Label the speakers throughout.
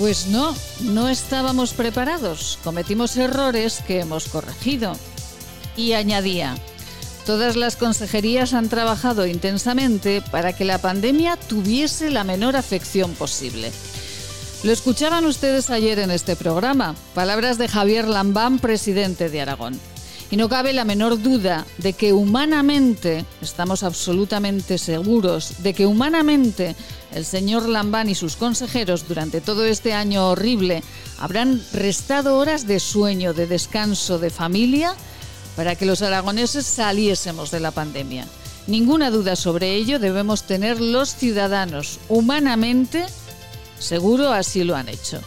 Speaker 1: Pues no, no estábamos preparados. Cometimos errores que hemos corregido. Y añadía, todas las consejerías han trabajado intensamente para que la pandemia tuviese la menor afección posible. Lo escuchaban ustedes ayer en este programa, palabras de Javier Lambán, presidente de Aragón. Y no cabe la menor duda de que humanamente, estamos absolutamente seguros, de que humanamente el señor Lambán y sus consejeros durante todo este año horrible habrán restado horas de sueño, de descanso, de familia, para que los aragoneses saliésemos de la pandemia. Ninguna duda sobre ello debemos tener los ciudadanos. Humanamente, seguro así lo han hecho.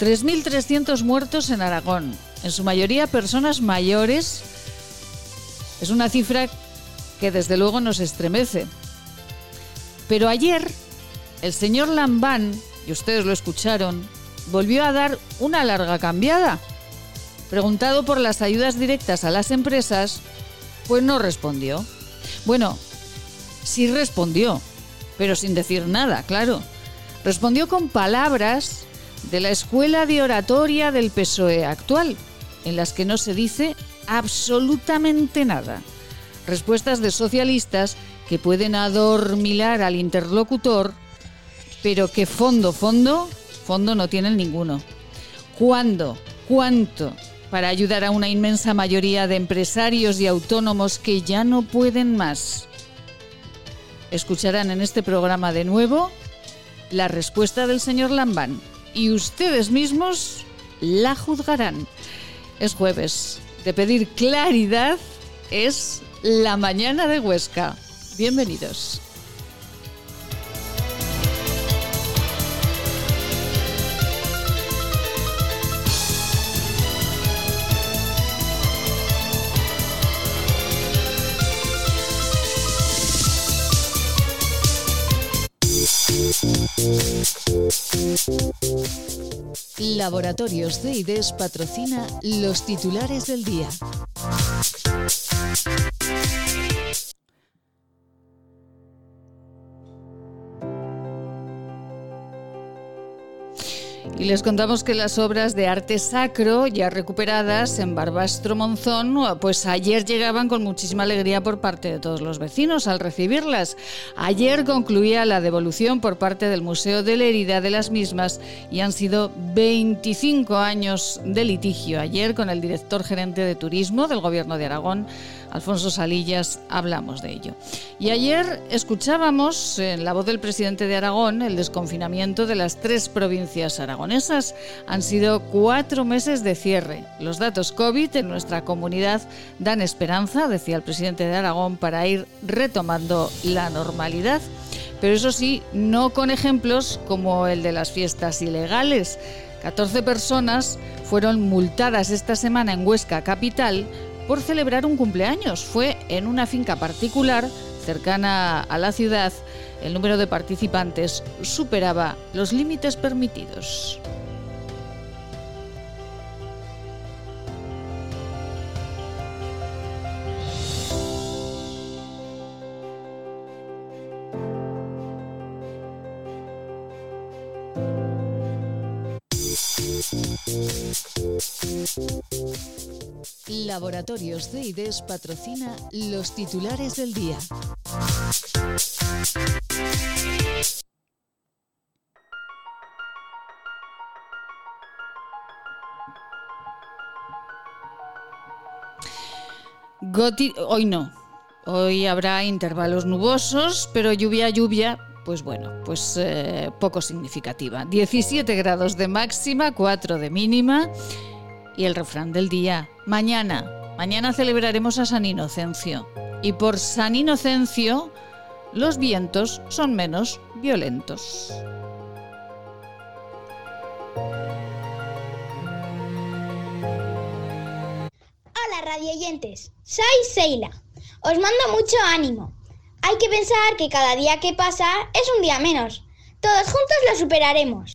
Speaker 1: 3.300 muertos en Aragón, en su mayoría personas mayores, es una cifra que desde luego nos estremece. Pero ayer el señor Lambán, y ustedes lo escucharon, volvió a dar una larga cambiada. Preguntado por las ayudas directas a las empresas, pues no respondió. Bueno, sí respondió, pero sin decir nada, claro. Respondió con palabras de la escuela de oratoria del PSOE actual, en las que no se dice absolutamente nada. Respuestas de socialistas que pueden adormilar al interlocutor, pero que fondo, fondo, fondo no tienen ninguno. ¿Cuándo? ¿Cuánto? Para ayudar a una inmensa mayoría de empresarios y autónomos que ya no pueden más. Escucharán en este programa de nuevo la respuesta del señor Lambán y ustedes mismos la juzgarán. Es jueves. De pedir claridad es la mañana de Huesca. Bienvenidos. Laboratorios CIDES patrocina los titulares del día. Y les contamos que las obras de arte sacro, ya recuperadas en Barbastro Monzón, pues ayer llegaban con muchísima alegría por parte de todos los vecinos al recibirlas. Ayer concluía la devolución por parte del Museo de la Herida de las mismas y han sido 25 años de litigio. Ayer con el director gerente de turismo del Gobierno de Aragón, Alfonso Salillas, hablamos de ello. Y ayer escuchábamos en la voz del presidente de Aragón el desconfinamiento de las tres provincias aragonesas. Han sido cuatro meses de cierre. Los datos COVID en nuestra comunidad dan esperanza, decía el presidente de Aragón, para ir retomando la normalidad pero eso sí, no con ejemplos como el de las fiestas ilegales. 14 personas fueron multadas esta semana en Huesca Capital por celebrar un cumpleaños. Fue en una finca particular cercana a la ciudad. El número de participantes superaba los límites permitidos. Laboratorios CIDES patrocina los titulares del día. hoy no. Hoy habrá intervalos nubosos, pero lluvia, lluvia, pues bueno, pues eh, poco significativa. 17 grados de máxima, 4 de mínima y el refrán del día. Mañana, mañana celebraremos a San Inocencio. Y por San Inocencio, los vientos son menos violentos.
Speaker 2: Hola radioyentes, soy Seila. Os mando mucho ánimo. Hay que pensar que cada día que pasa es un día menos. Todos juntos lo superaremos.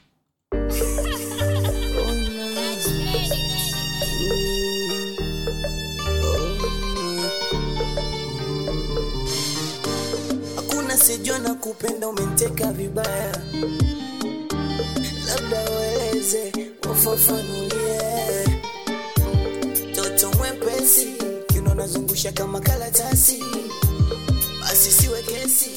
Speaker 3: Kesi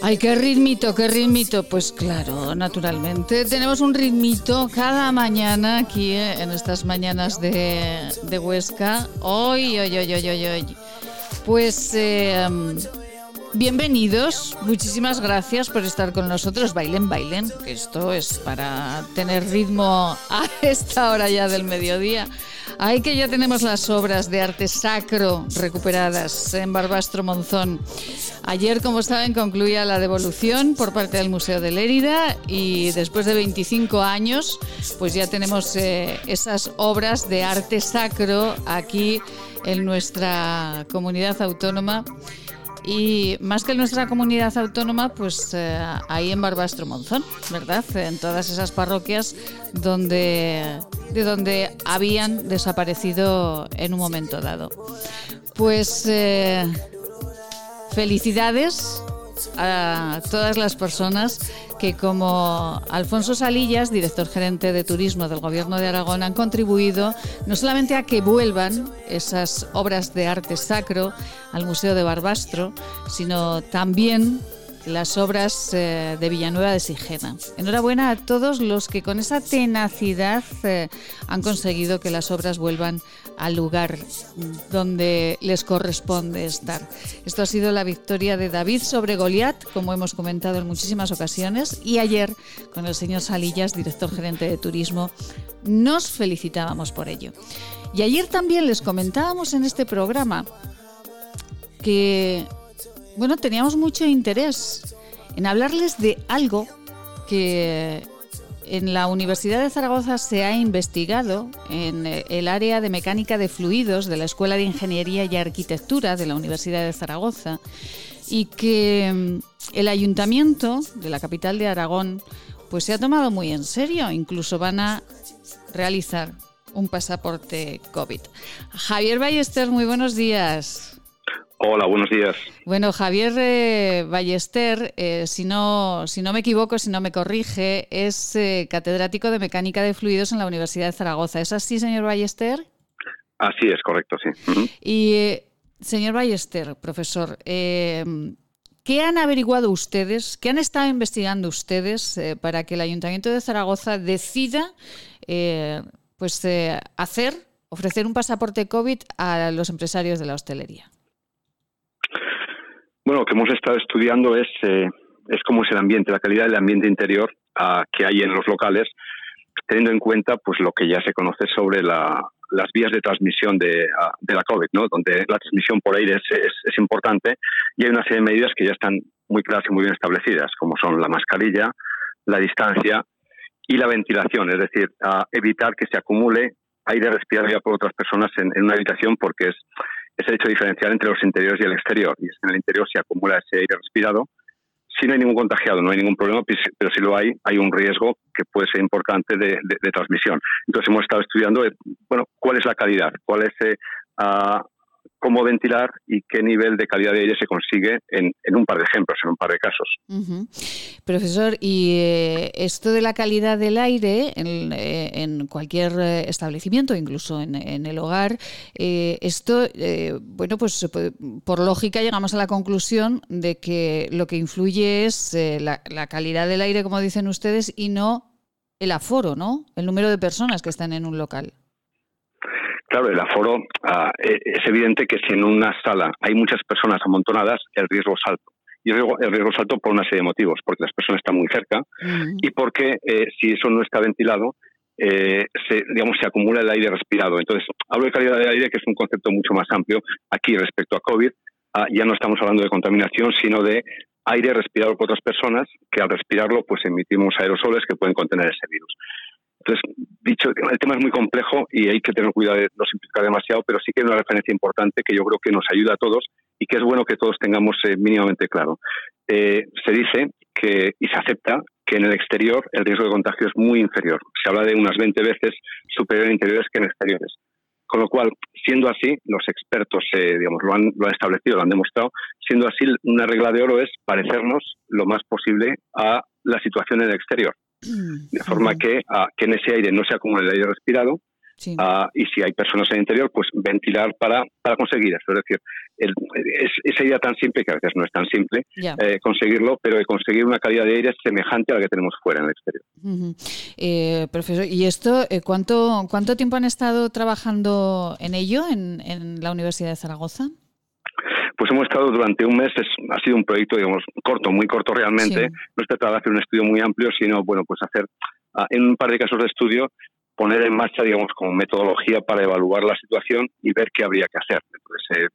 Speaker 1: Ay, qué ritmito, qué ritmito. Pues claro, naturalmente. Tenemos un ritmito cada mañana aquí eh, en estas mañanas de, de Huesca. Hoy, hoy, hoy, hoy, hoy. Pues eh, bienvenidos, muchísimas gracias por estar con nosotros. Bailen, bailen, esto es para tener ritmo a esta hora ya del mediodía. Ay, que ya tenemos las obras de arte sacro recuperadas en Barbastro Monzón. Ayer, como saben, concluía la devolución por parte del Museo de Lérida y después de 25 años, pues ya tenemos eh, esas obras de arte sacro aquí en nuestra comunidad autónoma. Y más que en nuestra comunidad autónoma, pues eh, ahí en Barbastro Monzón, ¿verdad? En todas esas parroquias donde, de donde habían desaparecido en un momento dado. Pues eh, felicidades a todas las personas que como Alfonso Salillas, director gerente de turismo del Gobierno de Aragón, han contribuido no solamente a que vuelvan esas obras de arte sacro al Museo de Barbastro, sino también las obras eh, de Villanueva de Sigena. Enhorabuena a todos los que con esa tenacidad eh, han conseguido que las obras vuelvan al lugar donde les corresponde estar. Esto ha sido la victoria de David sobre Goliat, como hemos comentado en muchísimas ocasiones, y ayer con el señor Salillas, director gerente de turismo, nos felicitábamos por ello. Y ayer también les comentábamos en este programa que bueno, teníamos mucho interés en hablarles de algo que en la Universidad de Zaragoza se ha investigado en el área de mecánica de fluidos de la Escuela de Ingeniería y Arquitectura de la Universidad de Zaragoza y que mm, el ayuntamiento de la capital de Aragón pues se ha tomado muy en serio, incluso van a realizar un pasaporte COVID. Javier Ballester, muy buenos días.
Speaker 4: Hola, buenos días.
Speaker 1: Bueno, Javier eh, Ballester, eh, si, no, si no me equivoco, si no me corrige, es eh, catedrático de Mecánica de Fluidos en la Universidad de Zaragoza. ¿Es así, señor Ballester?
Speaker 4: Así es, correcto, sí.
Speaker 1: Y, señor Ballester, profesor, ¿qué han averiguado ustedes, qué han estado investigando ustedes para que el Ayuntamiento de Zaragoza decida pues, hacer, ofrecer un pasaporte COVID a los empresarios de la hostelería?
Speaker 4: Lo que hemos estado estudiando es, eh, es cómo es el ambiente, la calidad del ambiente interior uh, que hay en los locales, teniendo en cuenta pues lo que ya se conoce sobre la, las vías de transmisión de, uh, de, la COVID, ¿no? donde la transmisión por aire es, es, importante y hay una serie de medidas que ya están muy claras y muy bien establecidas, como son la mascarilla, la distancia y la ventilación, es decir, evitar que se acumule aire respirado por otras personas en una habitación porque es es el hecho diferencial entre los interiores y el exterior. Y es que en el interior se acumula ese aire respirado. Si no hay ningún contagiado, no hay ningún problema, pero si lo hay, hay un riesgo que puede ser importante de, transmisión. Entonces hemos estado estudiando, eh, bueno, cuál es la calidad, cuál es eh, uh, cómo ventilar y qué nivel de calidad de aire se consigue en, en un par de ejemplos, en un par de casos.
Speaker 1: Profesor, y eh, esto de la calidad del aire en, eh, en cualquier eh, establecimiento, incluso en, en el hogar, eh, esto, bueno, pues por lógica llegamos a la conclusión de que lo que influye es la, la calidad del aire, como dicen ustedes, y no el aforo, ¿no? El número de personas que están en un local.
Speaker 4: Claro, el aforo uh, es evidente que si en una sala hay muchas personas amontonadas, el riesgo es alto. Y el riesgo, el riesgo es alto por una serie de motivos, porque las personas están muy cerca uh -huh. y porque eh, si eso no está ventilado, eh, se, digamos, se acumula el aire respirado. Entonces, hablo de calidad del aire, que es un concepto mucho más amplio aquí respecto a COVID. Uh, ya no estamos hablando de contaminación, sino de aire respirado por otras personas, que al respirarlo, pues emitimos aerosoles que pueden contener ese virus. Entonces, dicho, el tema es muy complejo y hay que tener cuidado de no simplificar demasiado, pero sí que hay una referencia importante que yo creo que nos ayuda a todos y que es bueno que todos tengamos eh, mínimamente claro. Eh, se dice que, y se acepta que en el exterior el riesgo de contagio es muy inferior. Se habla de unas 20 veces superior en interiores que en exteriores. Con lo cual, siendo así, los expertos eh, digamos, lo, han, lo han establecido, lo han demostrado, siendo así, una regla de oro es parecernos lo más posible a la situación en el exterior. De forma que, a, que en ese aire no se acumule el aire respirado, Uh, y si hay personas en el interior, pues ventilar para, para conseguir eso. Es decir, el, es, esa idea tan simple, que a veces no es tan simple eh, conseguirlo, pero de conseguir una calidad de aire semejante a la que tenemos fuera en el exterior.
Speaker 1: Uh -huh. eh, profesor, ¿y esto eh, cuánto, cuánto tiempo han estado trabajando en ello en, en la Universidad de Zaragoza?
Speaker 4: Pues hemos estado durante un mes, es, ha sido un proyecto, digamos, corto, muy corto realmente. Sí. No se trata de hacer un estudio muy amplio, sino, bueno, pues hacer uh, en un par de casos de estudio poner en marcha, digamos, como metodología para evaluar la situación y ver qué habría que hacer. Eh,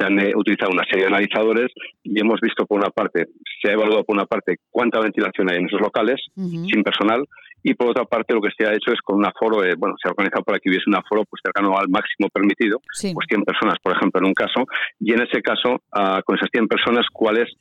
Speaker 4: se han eh, utilizado una serie de analizadores y hemos visto, por una parte, se ha evaluado por una parte cuánta ventilación hay en esos locales uh -huh. sin personal y por otra parte lo que se ha hecho es con un aforo, eh, bueno, se ha organizado para que hubiese un aforo pues cercano al máximo permitido, sí. pues 100 personas, por ejemplo, en un caso, y en ese caso, uh, con esas 100 personas, cuál es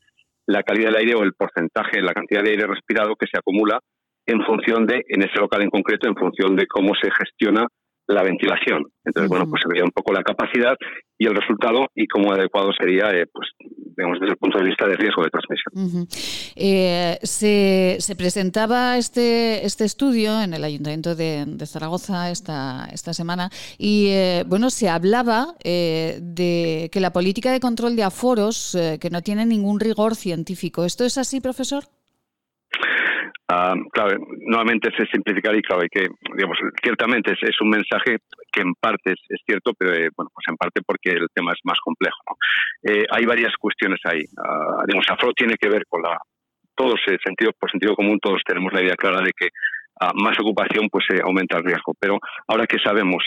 Speaker 4: la calidad del aire o el porcentaje, la cantidad de aire respirado que se acumula en función de, en ese local en concreto, en función de cómo se gestiona la ventilación. Entonces, uh -huh. bueno, pues se veía un poco la capacidad y el resultado y cómo adecuado sería, eh, pues, digamos, desde el punto de vista de riesgo de transmisión.
Speaker 1: Uh -huh. eh, se, se, presentaba este, este estudio en el Ayuntamiento de, de Zaragoza esta, esta semana y, eh, bueno, se hablaba eh, de que la política de control de aforos eh, que no tiene ningún rigor científico. ¿Esto es así, profesor?
Speaker 4: Uh, claro, nuevamente es simplificar y claro, hay que, digamos, ciertamente es, es un mensaje que en parte es, es cierto, pero eh, bueno, pues en parte porque el tema es más complejo. ¿no? Eh, hay varias cuestiones ahí. Uh, digamos, Afro tiene que ver con la, todos, eh, sentido, por sentido común, todos tenemos la idea clara de que uh, más ocupación pues aumenta el riesgo. Pero ahora que sabemos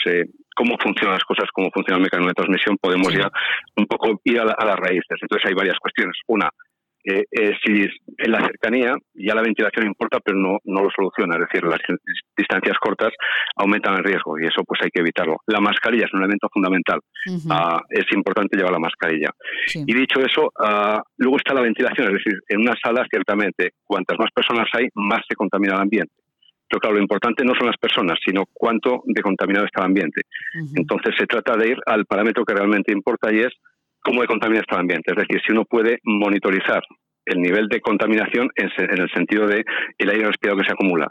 Speaker 4: cómo funcionan las cosas, cómo funciona el mecanismo de transmisión, podemos ya un poco ir a, la, a las raíces. Entonces hay varias cuestiones. Una, eh, eh, si en la cercanía ya la ventilación importa, pero no, no lo soluciona. Es decir, las distancias cortas aumentan el riesgo y eso pues hay que evitarlo. La mascarilla es un elemento fundamental. Uh -huh. uh, es importante llevar la mascarilla. Sí. Y dicho eso, uh, luego está la ventilación. Es decir, en una sala, ciertamente, cuantas más personas hay, más se contamina el ambiente. Pero claro, lo importante no son las personas, sino cuánto de contaminado está el ambiente. -huh. Entonces se trata de ir al parámetro que realmente importa y es cómo contamina el ambiente. Es decir, si uno puede monitorizar el nivel de contaminación en, en el sentido de el aire respirado que se acumula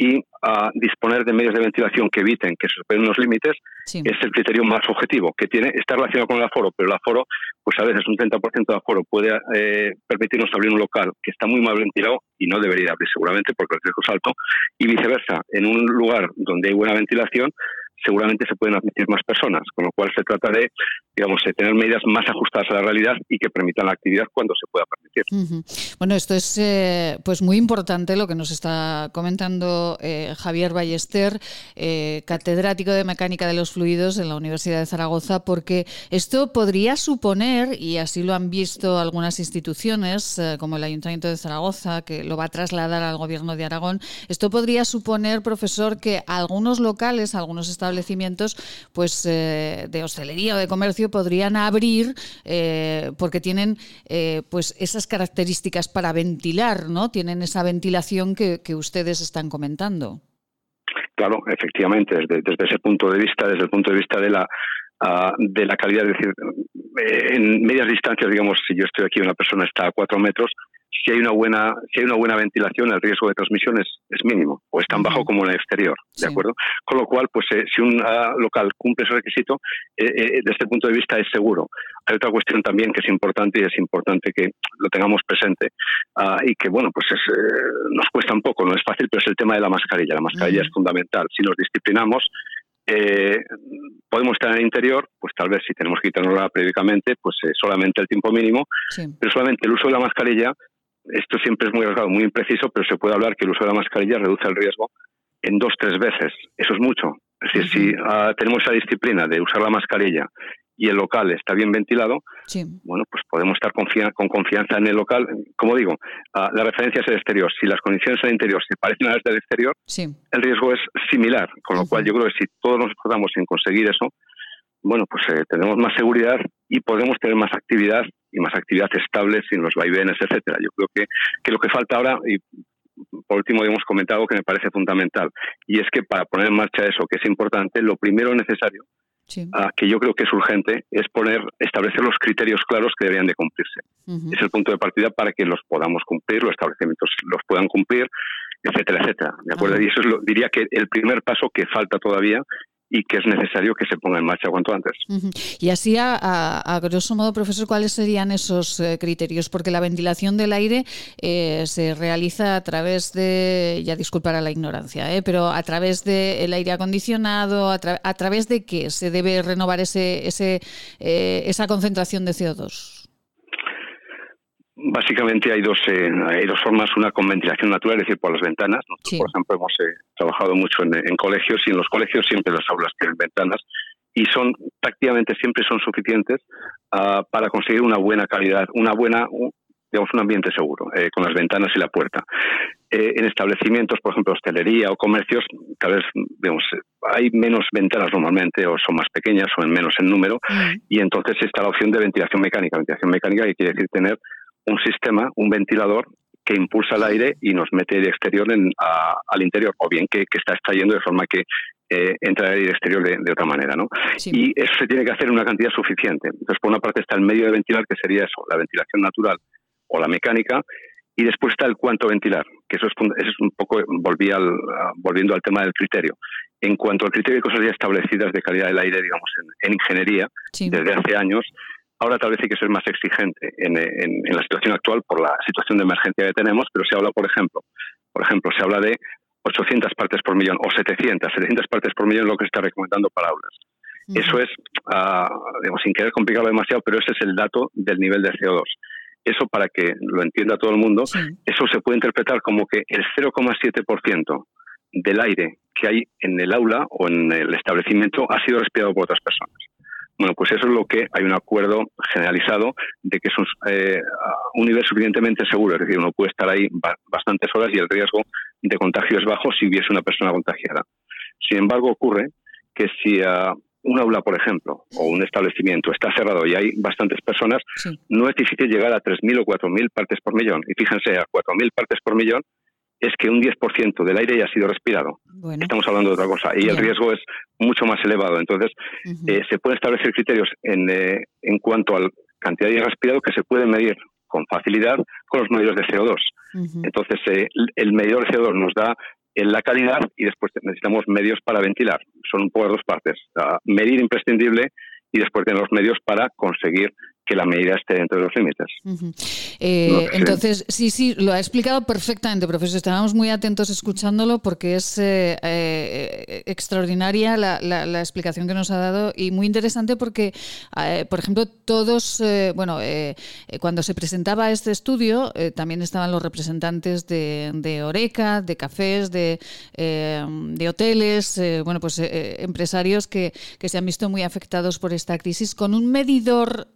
Speaker 4: y uh, disponer de medios de ventilación que eviten que se superen unos límites sí. es el criterio más objetivo, que tiene está relacionado con el aforo, pero el aforo, pues a veces un 30% de aforo puede eh, permitirnos abrir un local que está muy mal ventilado y no debería abrir seguramente porque el riesgo es alto, y viceversa, en un lugar donde hay buena ventilación, seguramente se pueden admitir más personas, con lo cual se trata de, digamos, de tener medidas más ajustadas a la realidad y que permitan la actividad cuando se pueda permitir.
Speaker 1: Bueno, esto es eh, pues muy importante lo que nos está comentando eh, Javier Ballester, eh, catedrático de mecánica de los fluidos en la Universidad de Zaragoza, porque esto podría suponer, y así lo han visto algunas instituciones, eh, como el Ayuntamiento de Zaragoza, que lo va a trasladar al Gobierno de Aragón, esto podría suponer, profesor, que algunos locales, algunos estados establecimientos pues eh, de hostelería o de comercio podrían abrir eh, porque tienen eh, pues esas características para ventilar, ¿no? Tienen esa ventilación que, ustedes están comentando.
Speaker 4: Claro, efectivamente, desde, desde, ese punto de vista, desde el punto de vista de la uh, de la calidad, es decir, en medias distancias, digamos, si yo estoy aquí, una persona está a cuatro metros, si hay una buena si hay una buena ventilación el riesgo de transmisión es, es mínimo o es tan bajo como en el exterior de sí. acuerdo con lo cual pues eh, si un uh, local cumple ese requisito eh, eh, desde este punto de vista es seguro hay otra cuestión también que es importante y es importante que lo tengamos presente uh, y que bueno pues es, nos cuesta un poco no es fácil pero es el tema de la mascarilla la mascarilla uh -huh. es fundamental si nos disciplinamos eh, podemos estar en el interior, pues tal vez si tenemos que quitarnosla periódicamente, pues eh, solamente el tiempo mínimo, sí. pero solamente el uso de la mascarilla esto siempre es muy arriesgado, muy impreciso, pero se puede hablar que el uso de la mascarilla reduce el riesgo en dos, tres veces. Eso es mucho. Es decir, si uh, tenemos esa disciplina de usar la mascarilla y el local está bien ventilado, sí. bueno, pues podemos estar confia con confianza en el local. Como digo, uh, la referencia es el exterior. Si las condiciones del interior se parecen a las del exterior, sí. el riesgo es similar. Con lo uh -huh. cual, yo creo que si todos nos esforzamos en conseguir eso, bueno, pues eh, tenemos más seguridad y podemos tener más actividad y más actividad estable sin los vaivenes, etcétera. Yo creo que, que lo que falta ahora, y por último hemos comentado que me parece fundamental, y es que para poner en marcha eso, que es importante, lo primero necesario, ah, que yo creo que es urgente, es poner, establecer los criterios claros que deberían de cumplirse. Es el punto de partida para que los podamos cumplir, los establecimientos los puedan cumplir, etcétera, etcétera. ¿De acuerdo? Y eso es lo, diría que el primer paso que falta todavía y que es necesario que se ponga en marcha cuanto antes.
Speaker 1: Y así, a, grosso modo, profesor, ¿cuáles serían esos eh, criterios? Porque la ventilación del aire eh, se realiza a través de, ya disculpará la ignorancia, eh, pero a través del aire acondicionado, a, través de qué se debe renovar ese, ese esa concentración de CO2.
Speaker 4: Básicamente hay dos, eh, hay dos formas, una con ventilación natural, es decir, por las ventanas. Nosotros, por ejemplo, hemos eh, trabajado mucho en, colegios y en los colegios siempre las aulas tienen ventanas y son prácticamente siempre son suficientes ah, para conseguir una buena calidad, una buena, digamos, un ambiente seguro, eh, con las ventanas y la puerta. en establecimientos, por ejemplo, hostelería o comercios, tal vez, digamos, hay menos ventanas normalmente, o son más pequeñas, o en menos en número, mm. y entonces está la opción de ventilación mecánica. Ventilación mecánica que quiere decir tener un sistema, un ventilador que impulsa el aire y nos mete de exterior en, al interior, o bien que, está extrayendo de forma que eh, entra el aire exterior de, otra manera, ¿no? Y eso se tiene que hacer en una cantidad suficiente. Entonces, por una parte está el medio de ventilar, que sería eso, la ventilación natural o la mecánica, y después está el cuánto ventilar, que eso es, es un poco, volví al, volviendo al tema del criterio. En cuanto al criterio de cosas ya establecidas de calidad del aire, digamos, en, ingeniería, desde hace años, Ahora tal vez hay que ser más exigente en, la situación actual por la situación de emergencia que tenemos, pero se habla, por ejemplo, por ejemplo, se habla de 800 partes por millón o 700, 700 partes por millón lo que se está recomendando para aulas. Eso es, uh, digamos, sin querer complicarlo demasiado, pero ese es el dato del nivel de CO2. Eso, para que lo entienda todo el mundo, eso se puede interpretar como que el 0,7% del aire que hay en el aula o en el establecimiento ha sido respirado por otras personas. Bueno, pues eso es lo que hay un acuerdo generalizado de que es un, eh, un nivel suficientemente seguro, es decir, uno puede estar ahí bastantes horas y el riesgo de contagio es bajo si hubiese una persona contagiada. Sin embargo, ocurre que si uh, un aula, por ejemplo, o un establecimiento está cerrado y hay bastantes personas, no es difícil llegar a 3.000 o 4.000 partes por millón. Y fíjense, a 4.000 partes por millón es que un 10% del aire ya ha sido respirado. Estamos hablando de otra cosa y el riesgo es mucho más elevado. Entonces, eh, se pueden establecer criterios en, eh, en cuanto a la cantidad de aire respirado que se pueden medir con facilidad con los medios de CO2. Entonces, eh, el medidor de CO2 nos da la calidad y después necesitamos medios para ventilar. Son un poco dos partes. medir imprescindible y después tener los medios para conseguir que la medida esté dentro de los límites.
Speaker 1: Eh, entonces, sí, sí, lo ha explicado perfectamente, profesor. Estábamos muy atentos escuchándolo porque es eh, eh, extraordinaria la, explicación que nos ha dado y muy interesante porque, por ejemplo, todos, bueno, cuando se presentaba este estudio, también estaban los representantes de, Oreca, de cafés, de, de hoteles, bueno, pues empresarios que, que, se han visto muy afectados por esta crisis con un medidor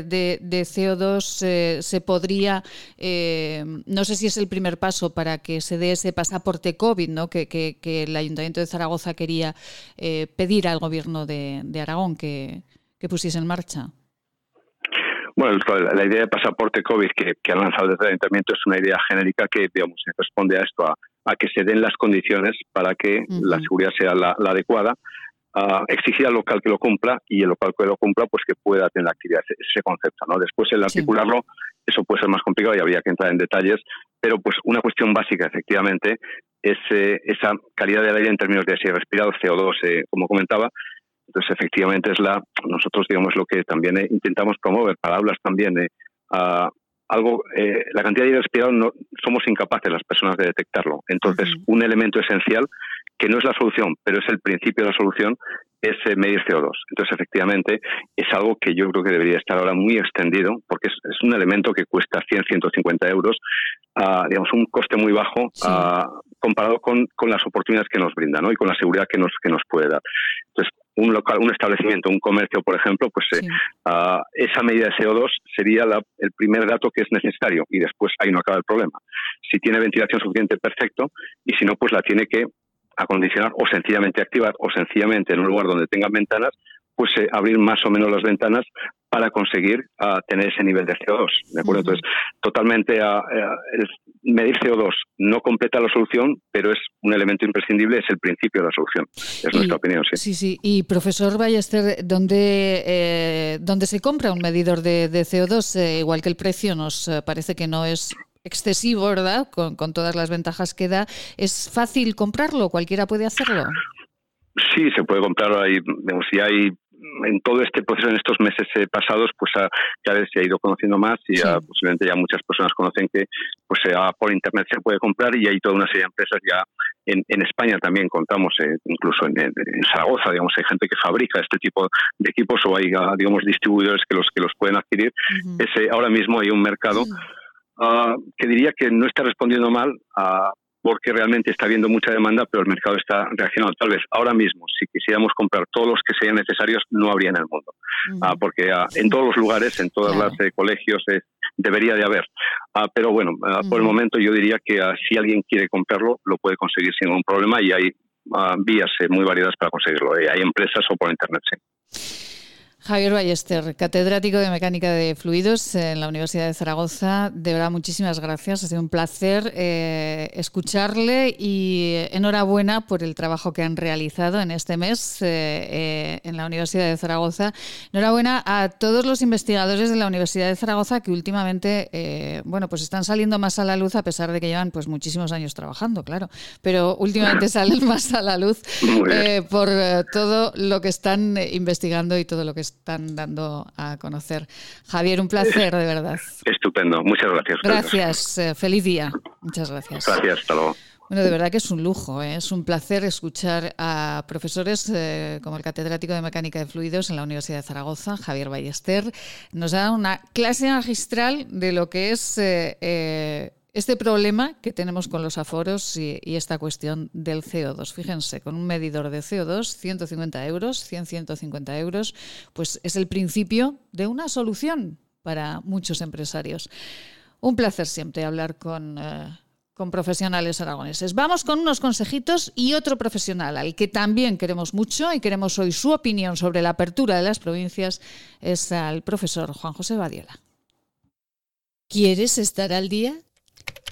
Speaker 1: de, CO2 eh, se podría, eh, no sé si es el primer paso para que se dé ese pasaporte COVID, ¿no? que, el Ayuntamiento de Zaragoza quería eh, pedir al Gobierno de, Aragón que, pusiese en marcha.
Speaker 4: Bueno, la idea de pasaporte COVID que, que han lanzado desde el Ayuntamiento es una idea genérica que, digamos, responde a esto, a, que se den las condiciones para que la seguridad sea la adecuada exigir al local que lo cumpla y el local que lo cumpla pues que pueda tener la actividad, ese concepto. ¿no? Después el articularlo, eso puede ser más complicado y habría que entrar en detalles, pero pues una cuestión básica efectivamente es eh, esa calidad del aire en términos de si respirado CO2, eh, como comentaba, entonces efectivamente es la, nosotros digamos lo que también eh, intentamos promover para aulas también, algo, la cantidad de aire respirado no, somos incapaces las personas de detectarlo. Entonces, un elemento esencial que no es la solución, pero es el principio de la solución, es eh, medir CO2. Entonces, efectivamente, es algo que yo creo que debería estar ahora muy extendido, porque es, un elemento que cuesta 100, 150 euros, digamos, un coste muy bajo comparado con, con, las oportunidades que nos brinda ¿no? y con la seguridad que nos, que nos puede dar. Entonces, un local, un establecimiento, un comercio, por ejemplo, pues eh, esa medida de CO2 sería el primer dato que es necesario y después ahí no acaba el problema. Si tiene ventilación suficiente, perfecto, y si no, pues la tiene que acondicionar o sencillamente activar o sencillamente en un lugar donde tengan ventanas, pues eh, abrir más o menos las ventanas para conseguir tener ese nivel de CO2. ¿de acuerdo? Entonces, totalmente el medir CO2 no completa la solución, pero es un elemento imprescindible, es el principio de la solución. Es nuestra opinión, sí.
Speaker 1: Sí, sí. Y profesor Ballester, ¿dónde, eh, ¿dónde se compra un medidor de, CO2? Eh, igual que el precio nos parece que no es excesivo, ¿verdad? Con, con todas las ventajas que da. ¿Es fácil comprarlo? ¿Cualquiera puede hacerlo?
Speaker 4: Sí, se puede comprar. Hay, si hay en todo este proceso, en estos meses eh, pasados, pues cada vez se ha ido conociendo más y posiblemente ya muchas personas conocen que pues por internet se puede comprar y hay toda una serie de empresas ya en, en España también contamos, eh, incluso en, Zaragoza, digamos, hay gente que fabrica este tipo de equipos o hay, ah, digamos, distribuidores que los que los pueden adquirir. Ese, ahora mismo hay un mercado ah, que diría que no está respondiendo mal porque realmente está habiendo mucha demanda, pero el mercado está reaccionando. Tal vez ahora mismo, si quisiéramos comprar todos los que sean necesarios, no habría en el mundo. Ah, porque ah, en todos los lugares, en todos los eh, colegios, eh, debería de haber. Pero bueno, por el momento yo diría que si alguien quiere comprarlo, lo puede conseguir sin ningún problema y hay vías eh, muy variadas para conseguirlo. hay empresas o por internet, sí.
Speaker 1: Javier Ballester, catedrático de Mecánica de Fluidos en la Universidad de Zaragoza. De verdad, muchísimas gracias. Ha sido un placer eh, escucharle y enhorabuena por el trabajo que han realizado en este mes eh, eh, en la Universidad de Zaragoza. Enhorabuena a todos los investigadores de la Universidad de Zaragoza que últimamente, bueno, pues están saliendo más a la luz a pesar de que llevan pues muchísimos años trabajando, claro. Pero últimamente salen más a la luz por todo lo que están investigando y todo lo que están dando a conocer. Javier, un placer, de verdad.
Speaker 4: Estupendo, muchas gracias.
Speaker 1: Gracias, eh, feliz día. Muchas gracias.
Speaker 4: Gracias, hasta luego.
Speaker 1: Bueno, de verdad que es un lujo, ¿eh? es un placer escuchar a profesores eh, como el catedrático de Mecánica de Fluidos en la Universidad de Zaragoza, Javier Ballester. Nos da una clase magistral de lo que es este problema que tenemos con los aforos y, esta cuestión del CO2. Fíjense, con un medidor de CO2, 150 euros, 100, 150 euros, pues es el principio de una solución para muchos empresarios. Un placer siempre hablar con, eh, con profesionales aragoneses. Vamos con unos consejitos y otro profesional al que también queremos mucho y queremos hoy su opinión sobre la apertura de las provincias es al profesor Juan José Badiola. ¿Quieres estar al día?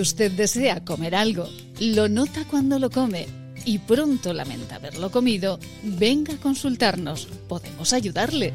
Speaker 1: Si usted desea comer algo, lo nota cuando lo come y pronto lamenta haberlo comido, venga a consultarnos. Podemos ayudarle.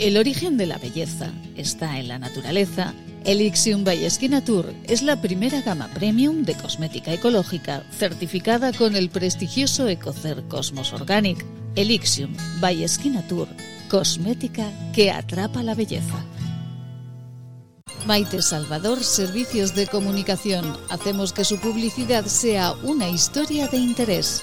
Speaker 1: El origen de la belleza está en la naturaleza Elixium by Tour es la primera gama premium de cosmética ecológica certificada con el prestigioso Ecocer Cosmos Organic. Elixium by Tour, cosmética que atrapa la belleza. Maite Salvador, Servicios de Comunicación. Hacemos que su publicidad sea una historia de interés.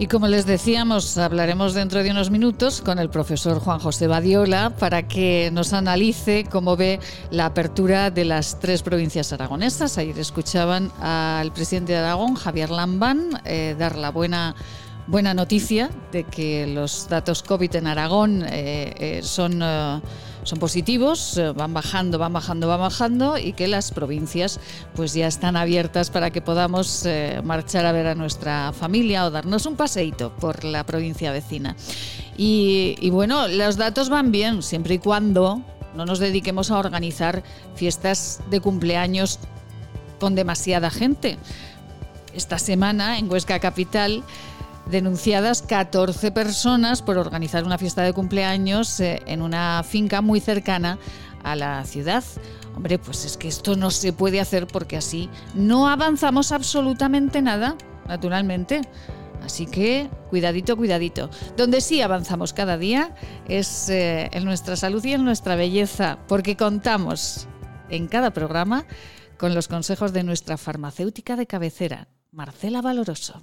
Speaker 1: Y como les decíamos, hablaremos dentro de unos minutos con el profesor Juan José Badiola para que nos analice cómo ve la apertura de las tres provincias aragonesas. Ayer escuchaban al presidente de Aragón, Javier Lambán, eh, dar la buena buena noticia de que los datos COVID en Aragón eh, eh, son son positivos, eh, van bajando, van bajando, van bajando y que las provincias pues ya están abiertas para que podamos eh, marchar a ver a nuestra familia o darnos un paseíto por la provincia vecina. Y, y bueno, los datos van bien siempre y cuando no nos dediquemos a organizar fiestas de cumpleaños con demasiada gente. Esta semana en Huesca Capital denunciadas 14 personas por organizar una fiesta de cumpleaños eh, en una finca muy cercana a la ciudad. Hombre, pues es que esto no se puede hacer porque así no avanzamos absolutamente nada, naturalmente. Así que cuidadito, cuidadito. Donde sí avanzamos cada día es eh, en nuestra salud y en nuestra belleza, porque contamos en cada programa con los consejos de nuestra farmacéutica de cabecera, Marcela Valoroso.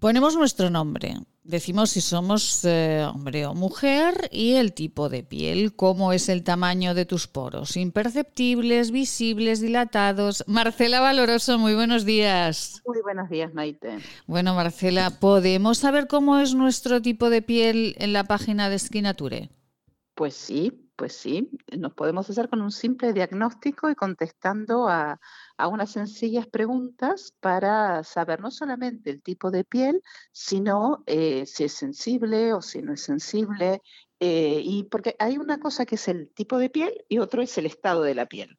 Speaker 1: Ponemos nuestro nombre, decimos si somos eh, hombre o mujer y el tipo de piel, cómo es el tamaño de tus poros, imperceptibles, visibles, dilatados. Marcela Valoroso, muy buenos días.
Speaker 5: Muy buenos días, Maite.
Speaker 1: Bueno, Marcela, ¿podemos saber cómo es nuestro tipo de piel en la página de Skinature?
Speaker 5: Pues sí, pues sí, nos podemos hacer con un simple diagnóstico y contestando a, a unas sencillas preguntas para saber no solamente el tipo de piel, sino eh, si es sensible o si no es sensible. Eh, y porque hay una cosa que es el tipo de piel y otro es el estado de la piel.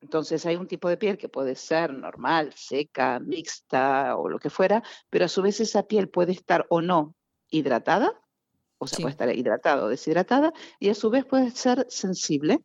Speaker 5: Entonces hay un tipo de piel que puede ser normal, seca, mixta o lo que fuera, pero a su vez esa piel puede estar o no hidratada, o sea, puede estar hidratada o deshidratada, y a su vez puede ser sensible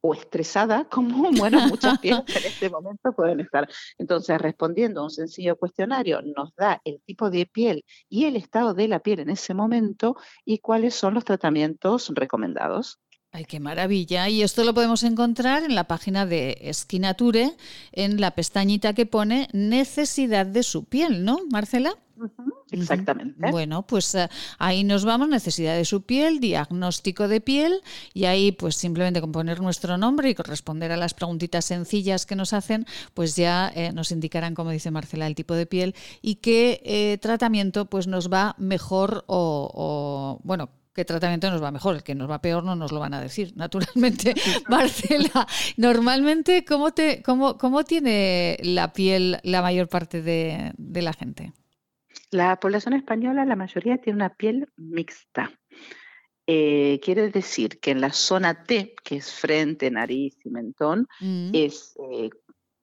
Speaker 5: o estresada, como bueno, muchas pieles en este momento pueden estar. Entonces, respondiendo a un sencillo cuestionario, nos da el tipo de piel y el estado de la piel en ese momento y cuáles son los tratamientos recomendados.
Speaker 1: Ay, qué maravilla. Y esto lo podemos encontrar en la página de Esquinature, en la pestañita que pone necesidad de su piel, ¿no, Marcela?
Speaker 5: Exactamente.
Speaker 1: Bueno, pues eh, ahí nos vamos, necesidad de su piel, diagnóstico de piel y ahí pues simplemente con poner nuestro nombre y responder a las preguntitas sencillas que nos hacen, pues ya eh, nos indicarán, como dice Marcela, el tipo de piel y qué eh, tratamiento pues nos va mejor o, o bueno, qué tratamiento nos va mejor, el que nos va peor no nos lo van a decir, naturalmente. Marcela, normalmente, ¿cómo, te, cómo, cómo tiene la piel la mayor parte de, de la gente?
Speaker 5: La población española, la mayoría tiene una piel mixta. Eh, quiere decir que en la zona T, que es frente, nariz y mentón, mm. es eh,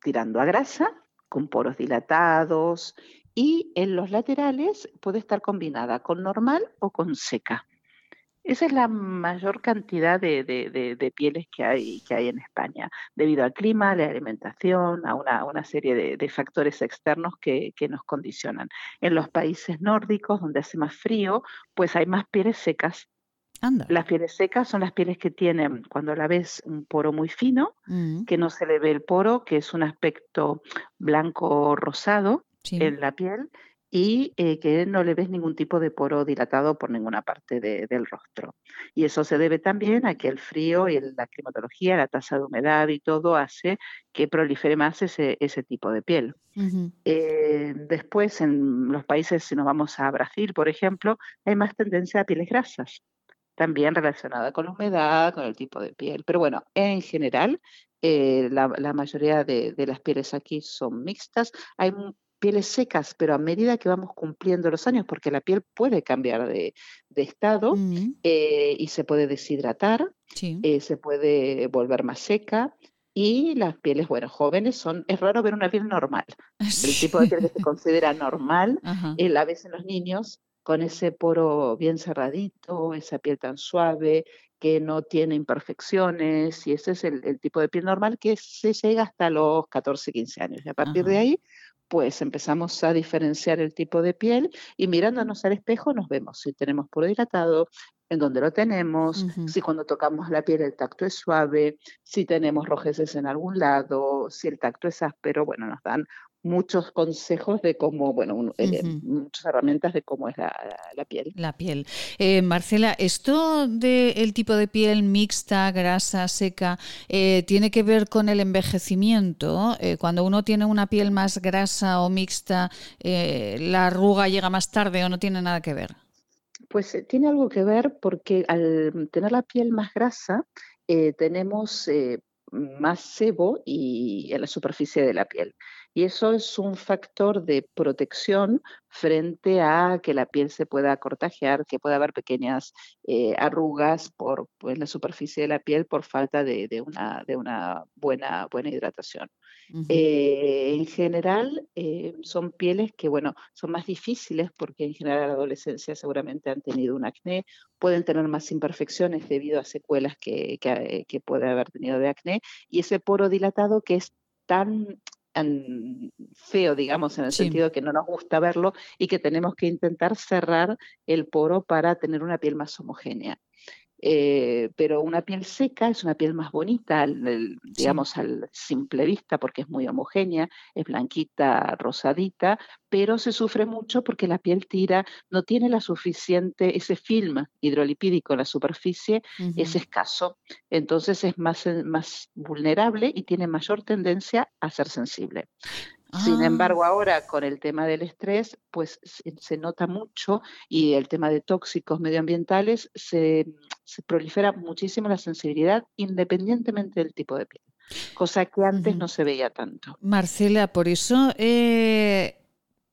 Speaker 5: tirando a grasa, con poros dilatados, y en los laterales puede estar combinada con normal o con seca. Esa es la mayor cantidad de, pieles que hay, que hay en España, debido al clima, a la alimentación, a una, serie de, factores externos que, nos condicionan. En los países nórdicos, donde hace más frío, pues hay más pieles secas. Las pieles secas son las pieles que tienen, cuando la ves, un poro muy fino,
Speaker 1: Mm,
Speaker 5: que no se le ve el poro, que es un aspecto blanco rosado
Speaker 1: sí.
Speaker 5: en la piel y eh, que no le ves ningún tipo de poro dilatado por ninguna parte de- del rostro. Y eso se debe también a que el frío y la climatología, la tasa de humedad y todo hace que prolifere más ese, ese tipo de piel. Eh, después, en los países, si nos vamos a Brasil, por ejemplo, hay más tendencia a pieles grasas, también relacionada con la humedad, con el tipo de piel. Pero bueno, en general, eh, la, la mayoría de, de las pieles aquí son mixtas. Hay pieles secas, pero a medida que vamos cumpliendo los años, porque la piel puede cambiar de, de estado
Speaker 1: Mm,
Speaker 5: eh, y se puede deshidratar,
Speaker 1: sí.
Speaker 5: eh, se puede volver más seca. Y las pieles, bueno, jóvenes son, es raro ver una piel normal. El tipo de piel que se considera normal eh, la ves en los niños con ese poro bien cerradito, esa piel tan suave, que no tiene imperfecciones, y ese es el, el tipo de piel normal que se llega hasta los 14, 15 años. Y a partir de
Speaker 1: Ajá.
Speaker 5: ahí, pues empezamos a diferenciar el tipo de piel y mirándonos al espejo nos vemos si tenemos poro dilatado, en dónde lo tenemos, si cuando tocamos la piel el tacto es suave, si tenemos rojeces en algún lado, si el tacto es áspero, bueno, nos dan muchos consejos de cómo, bueno, un- eh, muchas herramientas de cómo es la, la piel.
Speaker 1: La piel. Eh, Marcela, ¿esto del tipo de piel mixta, grasa, seca, eh, tiene que ver con el envejecimiento? Eh, cuando uno tiene una piel más grasa o mixta, eh, ¿la arruga llega más tarde o no tiene nada que ver?
Speaker 5: Pues tiene algo que ver porque al tener la piel más grasa, eh, tenemos más sebo y en la superficie de la piel. Y eso es un factor de protección frente a que la piel se pueda cortajear, que pueda haber pequeñas eh, arrugas por, pues, la superficie de la piel por falta de, de una, de una buena, buena hidratación. Eh, en general, eh, son pieles que, bueno, son más difíciles porque en general en la adolescencia seguramente han tenido un acné, pueden tener más imperfecciones debido a secuelas que, que, que puede haber tenido de acné, y ese poro dilatado que es tan, feo, digamos, en el
Speaker 1: Sí.
Speaker 5: sentido que no nos gusta verlo y que tenemos que intentar cerrar el poro para tener una piel más homogénea. Eh, pero una piel seca es una piel más bonita, al- digamos, al simple vista, porque es muy homogénea, es blanquita, rosadita, pero se sufre mucho porque la piel tira, no tiene la suficiente, ese film hidrolipídico en la superficie es escaso, entonces es más, más vulnerable y tiene mayor tendencia a ser sensible. Sin
Speaker 1: Ah,
Speaker 5: embargo, ahora con el tema del estrés, pues se, se nota mucho y el tema de tóxicos medioambientales se, se prolifera muchísimo la sensibilidad independientemente del tipo de piel, cosa que antes no se veía tanto.
Speaker 1: Marcela, por eso, eh,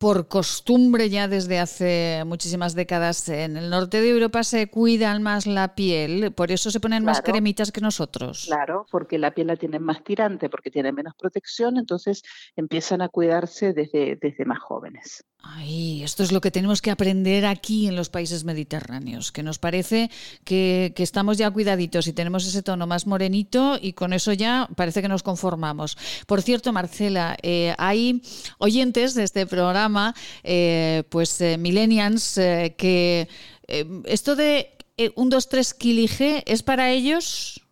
Speaker 1: por costumbre ya desde hace muchísimas décadas, en el norte de Europa se cuidan más la piel, por eso se ponen más cremitas que nosotros.
Speaker 5: Claro, porque la piel la tienen más tirante, porque tiene menos protección, entonces empiezan a cuidarse desde, desde más jóvenes.
Speaker 1: Ay, esto es lo que tenemos que aprender aquí en los países mediterráneos, que nos parece que, estamos ya cuidaditos y tenemos ese tono más morenito y con eso ya parece que nos conformamos. Por cierto, Marcela, eh, hay oyentes de este programa, eh, pues eh, millennials, eh, que esto de un 2, 3 Kilige es para ellos...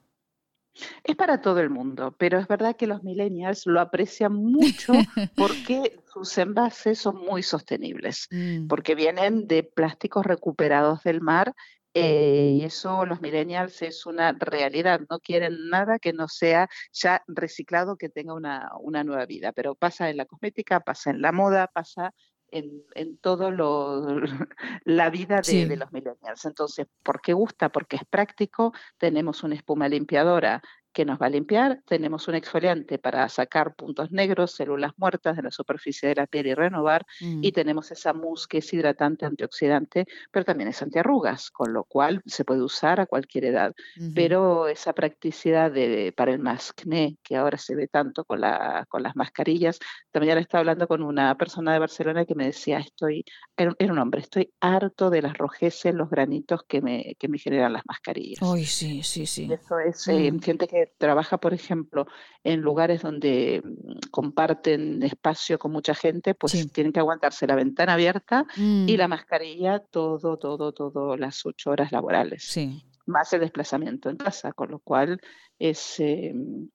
Speaker 5: Es para todo el mundo, pero es verdad que los millennials lo aprecian mucho porque sus envases son muy sostenibles,
Speaker 1: Mm,
Speaker 5: porque vienen de plásticos recuperados del mar eh, y eso los millennials es una realidad, no quieren nada que no sea ya reciclado, que tenga una, una nueva vida, pero pasa en la cosmética, pasa en la moda, pasa en, en todo lo, la vida de,
Speaker 1: Sí.
Speaker 5: de los millennials. Entonces, ¿por qué gusta? Porque es práctico, tenemos una espuma limpiadora que nos va a limpiar, tenemos un exfoliante para sacar puntos negros, células muertas de la superficie de la piel y renovar,
Speaker 1: mm.
Speaker 5: y tenemos esa mousse que es hidratante, antioxidante, pero también es antiarrugas, con lo cual se puede usar a cualquier edad. Pero esa practicidad de, para el mascné, que ahora se ve tanto con, la, con las mascarillas, también ya estaba hablando con una persona de Barcelona que me decía, estoy, era, era un hombre, estoy harto de las rojeces, los granitos que me, que me generan las mascarillas.
Speaker 1: Ay, sí, sí, sí.
Speaker 5: Eso es eh,
Speaker 1: Mm.
Speaker 5: gente que trabaja, por ejemplo, en lugares donde mm, comparten espacio con mucha gente, pues
Speaker 1: Sí.
Speaker 5: tienen que aguantarse la ventana abierta y
Speaker 1: Mm.
Speaker 5: la mascarilla todo, todo, todo las ocho horas laborales.
Speaker 1: Sí.
Speaker 5: más el desplazamiento en casa, con lo cual es em,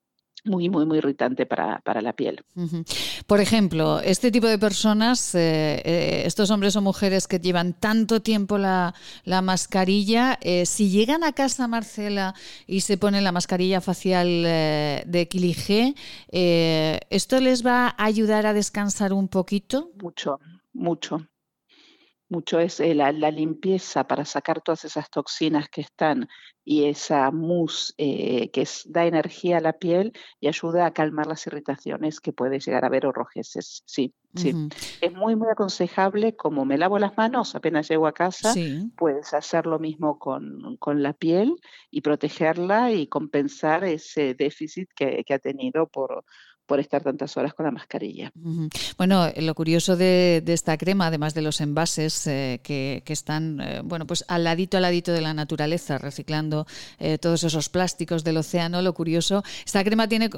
Speaker 5: muy, muy, muy irritante para, la piel.
Speaker 1: Por ejemplo, este tipo de personas, eh, eh, estos hombres o mujeres que llevan tanto tiempo la, mascarilla, eh, si llegan a casa, Marcela, y se ponen la mascarilla facial de Kilige, ¿esto les va a ayudar a descansar un poquito?
Speaker 5: Mucho, mucho mucho es eh, la, limpieza para sacar todas esas toxinas que están y esa mousse eh, que da energía a la piel y ayuda a calmar las irritaciones que puede llegar a haber o rojeces. Sí, sí. Es muy, muy aconsejable, como me lavo las manos apenas llego a casa, puedes hacer lo mismo con, con, la piel y protegerla y compensar ese déficit que, que ha tenido por por estar tantas horas con la mascarilla.
Speaker 1: Bueno, lo curioso de, esta crema, además de los envases eh, que, están, eh, bueno, pues al ladito, al ladito de la naturaleza, reciclando eh, todos esos plásticos del océano, lo curioso, esta crema tiene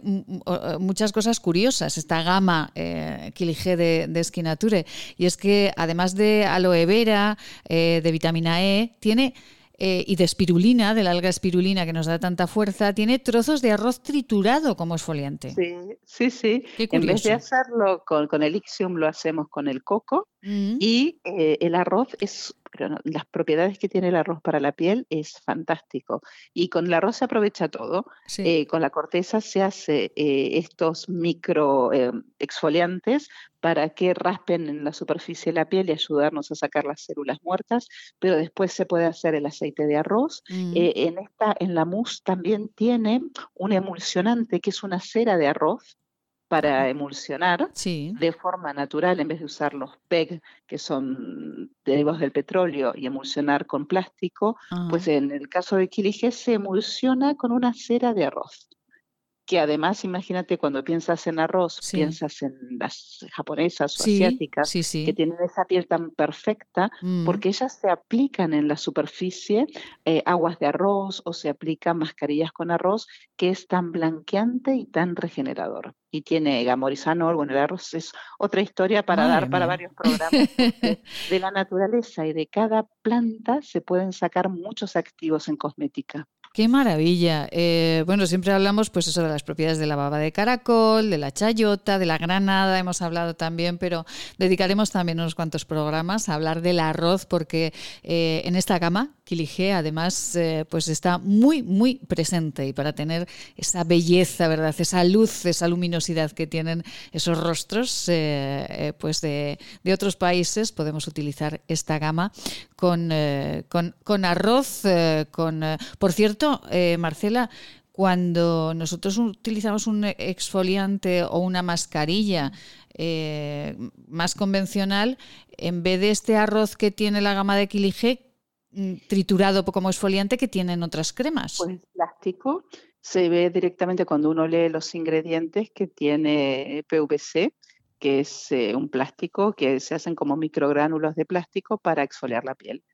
Speaker 1: muchas cosas curiosas, esta gama eh, de, de Skinature, y es que además de aloe vera, de vitamina E, tiene eh, y de espirulina, de la alga espirulina que nos da tanta fuerza, tiene trozos de arroz triturado como esfoliante.
Speaker 5: Sí, sí, sí. En vez de hacerlo con, con el ixium, lo hacemos con el coco mm. y eh, el arroz es las propiedades que tiene el arroz para la piel es fantástico. Y con el arroz se aprovecha todo. Eh, con la corteza se hace estos micro exfoliantes para que raspen en la superficie de la piel y ayudarnos a sacar las células muertas, pero después se puede hacer el aceite de arroz. Mm. Eh, en, esta, en la mousse también tiene un emulsionante que es una cera de arroz para emulsionar de forma natural en vez de usar los PEG, que son derivados del petróleo, y emulsionar con plástico, pues en el caso de Kilige se emulsiona con una cera de arroz que además, imagínate, cuando piensas en arroz, piensas en las japonesas o asiáticas que tienen esa piel tan perfecta, mm. porque ellas se aplican en la superficie eh, aguas de arroz o se aplican mascarillas con arroz, que es tan blanqueante y tan regenerador. Y tiene gamorizanol, bueno, el arroz es otra historia para dar para varios programas. de la naturaleza y de cada planta se pueden sacar muchos activos en cosmética.
Speaker 1: Qué maravilla. Eh, bueno, siempre hablamos pues eso de las propiedades de la baba de caracol, de la chayota, de la granada, hemos hablado también, pero dedicaremos también unos cuantos programas a hablar del arroz porque eh, en esta gama Quilige además eh, pues está muy muy presente y para tener esa belleza, ¿verdad? Esa luz, esa luminosidad que tienen esos rostros pues de, otros países podemos utilizar esta gama con, con arroz, con por cierto eh, Marcela, cuando nosotros utilizamos un exfoliante o una mascarilla eh, más convencional, en vez de este arroz que tiene la gama de Quilige, mm, triturado como exfoliante que tienen otras cremas.
Speaker 5: Pues plástico se ve directamente cuando uno lee los ingredientes que tiene PVC que es eh, un plástico que se hacen como microgránulos de plástico para exfoliar la piel.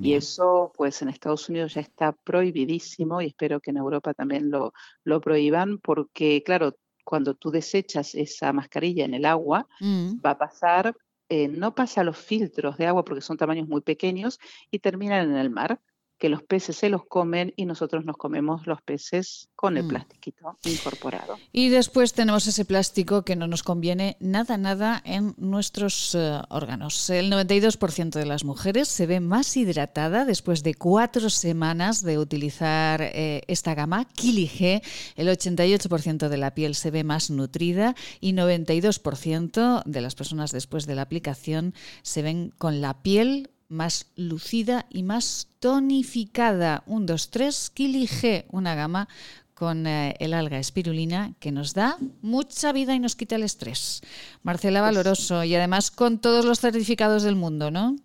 Speaker 5: y eso, pues en Estados Unidos ya está prohibidísimo y espero que en Europa también lo, lo prohíban porque, claro, cuando tú desechas esa mascarilla en el agua, mm. va a pasar, eh, no pasa los filtros de agua porque son tamaños muy pequeños y terminan en el mar que los peces se los comen y nosotros nos comemos los peces con el mm. plastiquito incorporado.
Speaker 1: Y después tenemos ese plástico que no nos conviene nada, nada en nuestros eh, órganos. El 92% de las mujeres se ve más hidratada después de cuatro semanas de utilizar eh, esta gama Kilige. El 88% de la piel se ve más nutrida y 92% de las personas después de la aplicación se ven con la piel más lucida y más tonificada. Un, dos, tres, Kilige, una gama con eh, el alga espirulina que nos da mucha vida y nos quita el estrés. Marcela pues Valoroso, y además con todos los certificados del mundo, ¿no?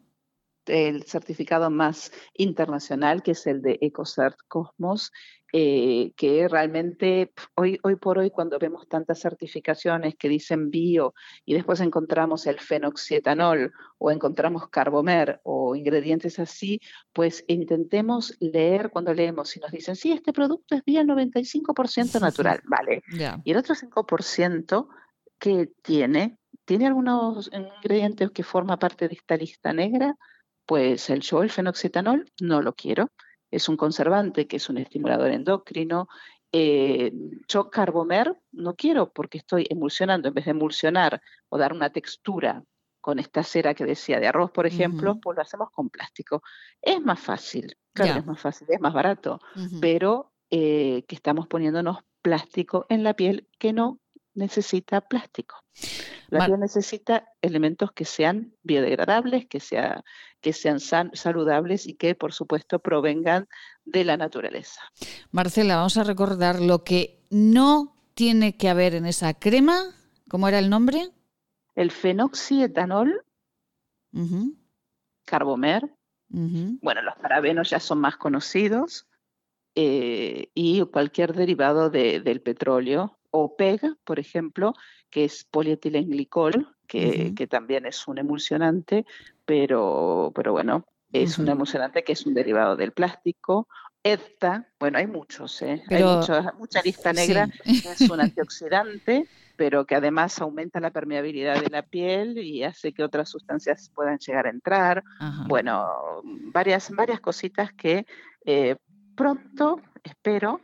Speaker 5: El certificado más internacional, que es el de EcoCert Cosmos, eh, que realmente hoy, hoy por hoy cuando vemos tantas certificaciones que dicen bio y después encontramos el fenoxietanol o encontramos carbomer o ingredientes así, pues intentemos leer cuando leemos si nos dicen, sí, este producto es bio 95% natural, vale. Y el otro 5% que tiene, tiene algunos ingredientes que forma parte de esta lista negra, pues el yo, el fenoxietanol, no lo quiero es un conservante, que es un estimulador endocrino. Eh, yo carbomer no quiero porque estoy emulsionando, en vez de emulsionar o dar una textura con esta cera que decía de arroz, por ejemplo, pues lo hacemos con plástico. Es más fácil, claro, es más fácil, es más barato, pero eh, que estamos poniéndonos plástico en la piel que no necesita plástico. La piel necesita elementos que sean biodegradables, que, sea, que sean saludables y que, por supuesto, provengan de la naturaleza.
Speaker 1: Marcela, vamos a recordar lo que no tiene que haber en esa crema. ¿Cómo era el nombre?
Speaker 5: El fenoxietanol, carbomer. Bueno, los parabenos ya son más conocidos. Eh, y cualquier derivado del petróleo o PEG, por ejemplo, que es polietilenglicol, que, que también es un emulsionante, pero, pero bueno, es un emulsionante que es un derivado del plástico. EFTA, bueno, hay muchos, ¿eh? hay mucha lista negra, es un antioxidante, pero que además aumenta la permeabilidad de la piel y hace que otras sustancias puedan llegar a entrar. Bueno, varias, varias cositas que eh, pronto, espero,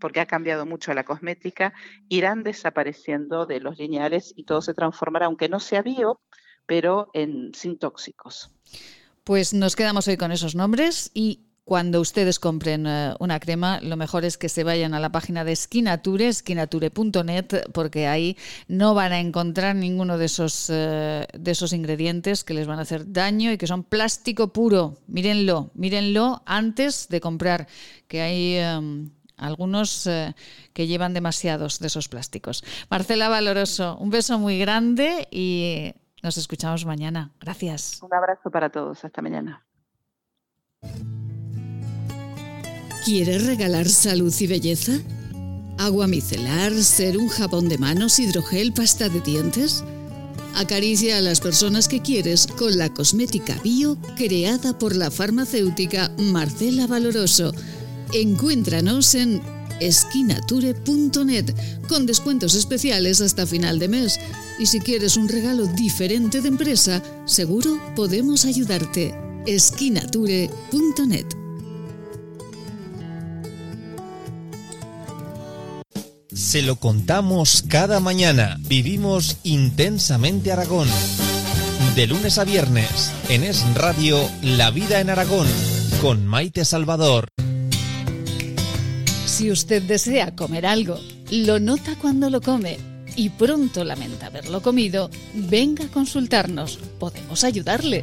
Speaker 5: porque ha cambiado mucho la cosmética, irán desapareciendo de los lineales y todo se transformará, aunque no sea bio, pero en sin tóxicos.
Speaker 1: Pues nos quedamos hoy con esos nombres y cuando ustedes compren eh, una crema, lo mejor es que se vayan a la página de Skinature, skinature.net, porque ahí no van a encontrar ninguno de esos, eh, de esos ingredientes que les van a hacer daño y que son plástico puro. Mírenlo, mírenlo antes de comprar, que hay algunos eh, que llevan demasiados de esos plásticos. Marcela Valoroso, un beso muy grande y nos escuchamos mañana. Gracias.
Speaker 5: Un abrazo para todos. Hasta mañana.
Speaker 6: ¿Quieres regalar salud y belleza? ¿Agua micelar, ser un jabón de manos, hidrogel, pasta de dientes? Acaricia a las personas que quieres con la cosmética bio creada por la farmacéutica Marcela Valoroso Encuéntranos en esquinature.net con descuentos especiales hasta final de mes. Y si quieres un regalo diferente de empresa, seguro podemos ayudarte. esquinature.net
Speaker 7: Se lo contamos cada mañana. Vivimos intensamente Aragón. De lunes a viernes, en Es Radio, La Vida en Aragón, con Maite Salvador.
Speaker 1: Si usted desea comer algo, lo nota cuando lo come y pronto lamenta haberlo comido, venga a consultarnos. Podemos ayudarle.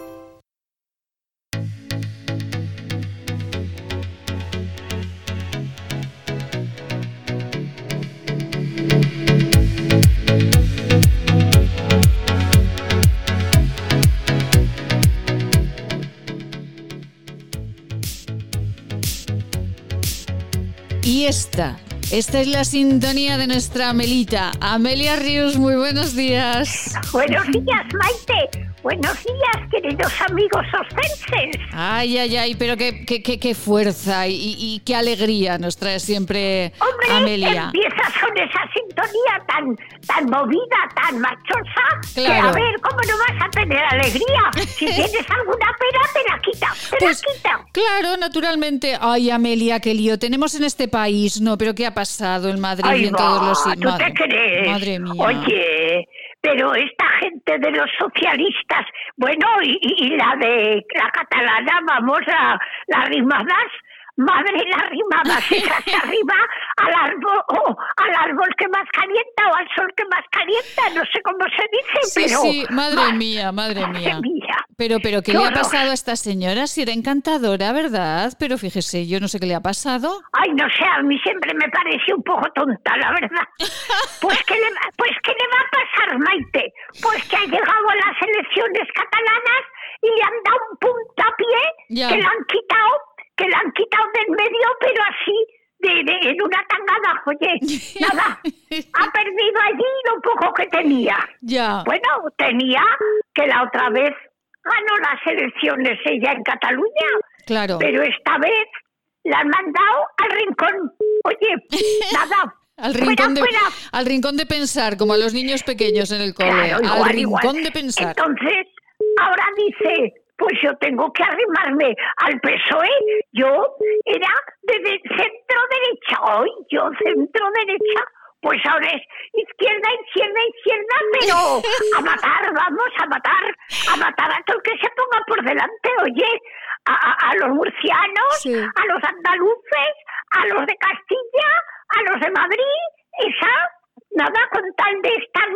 Speaker 1: Esta es la sintonía de nuestra Amelita. Amelia Ríos, muy buenos días.
Speaker 8: Buenos días, Maite. Buenos días, queridos amigos ostenses.
Speaker 1: Ay, ay, ay, pero qué, qué, qué, fuerza y, qué alegría nos trae siempre
Speaker 8: Hombre,
Speaker 1: Amelia.
Speaker 8: empiezas con esa sintonía tan, tan movida, tan machosa, que a ver, ¿cómo no vas a tener alegría? Si tienes alguna pena, te la quita, te la pues, quita.
Speaker 1: Claro, naturalmente. Ay, Amelia, qué lío tenemos en este país. No, pero ¿qué ha pasado en Madrid y en todos los...
Speaker 8: ¿tú te crees?
Speaker 1: Madre mía.
Speaker 8: Oye pero esta gente de los socialistas, bueno, y, la de la catalana, vamos, a las rimadas, madre la rimadas, esas arriba al árbol, o al árbol que más calienta o al sol que más calienta, no sé cómo se dice,
Speaker 1: sí,
Speaker 8: pero...
Speaker 1: Sí, madre mía, madre, mía. Pero, pero, ¿qué, le ha pasado a esta señora? Si era encantadora, ¿verdad? Pero fíjese, yo no sé qué le ha pasado.
Speaker 8: Ay, no sé, a mí siempre me parece un poco tonta, la verdad. Pues, ¿qué le, pues, ¿qué le va a pasar, Maite? Pues que ha llegado a las elecciones catalanas y le han dado un puntapié que le han quitado, que le han quitado del medio, pero así de, de- en una tangada, oye, nada, ha perdido allí lo poco que tenía.
Speaker 1: Ya.
Speaker 8: Bueno, tenía que la otra vez ganó las elecciones ella en Cataluña,
Speaker 1: Claro.
Speaker 8: pero esta vez la han mandado al rincón. Oye, nada.
Speaker 1: Al
Speaker 8: fuera,
Speaker 1: rincón, de,
Speaker 8: fuera.
Speaker 1: al rincón de pensar, como a los niños pequeños en el cole.
Speaker 8: Claro,
Speaker 1: al rincón
Speaker 8: igual.
Speaker 1: de pensar.
Speaker 8: Entonces, ahora dice, pues yo tengo que arrimarme al PSOE. Yo era de, de centro derecha, hoy yo centro derecha. Pues ahora es izquierda, izquierda, izquierda, pero a matar, vamos, a matar, a matar a todo el que se ponga por delante, oye, a, a- a los murcianos,
Speaker 1: Sí.
Speaker 8: a los andaluces, a los de Castilla, a los de Madrid, esa, nada, con tal de estar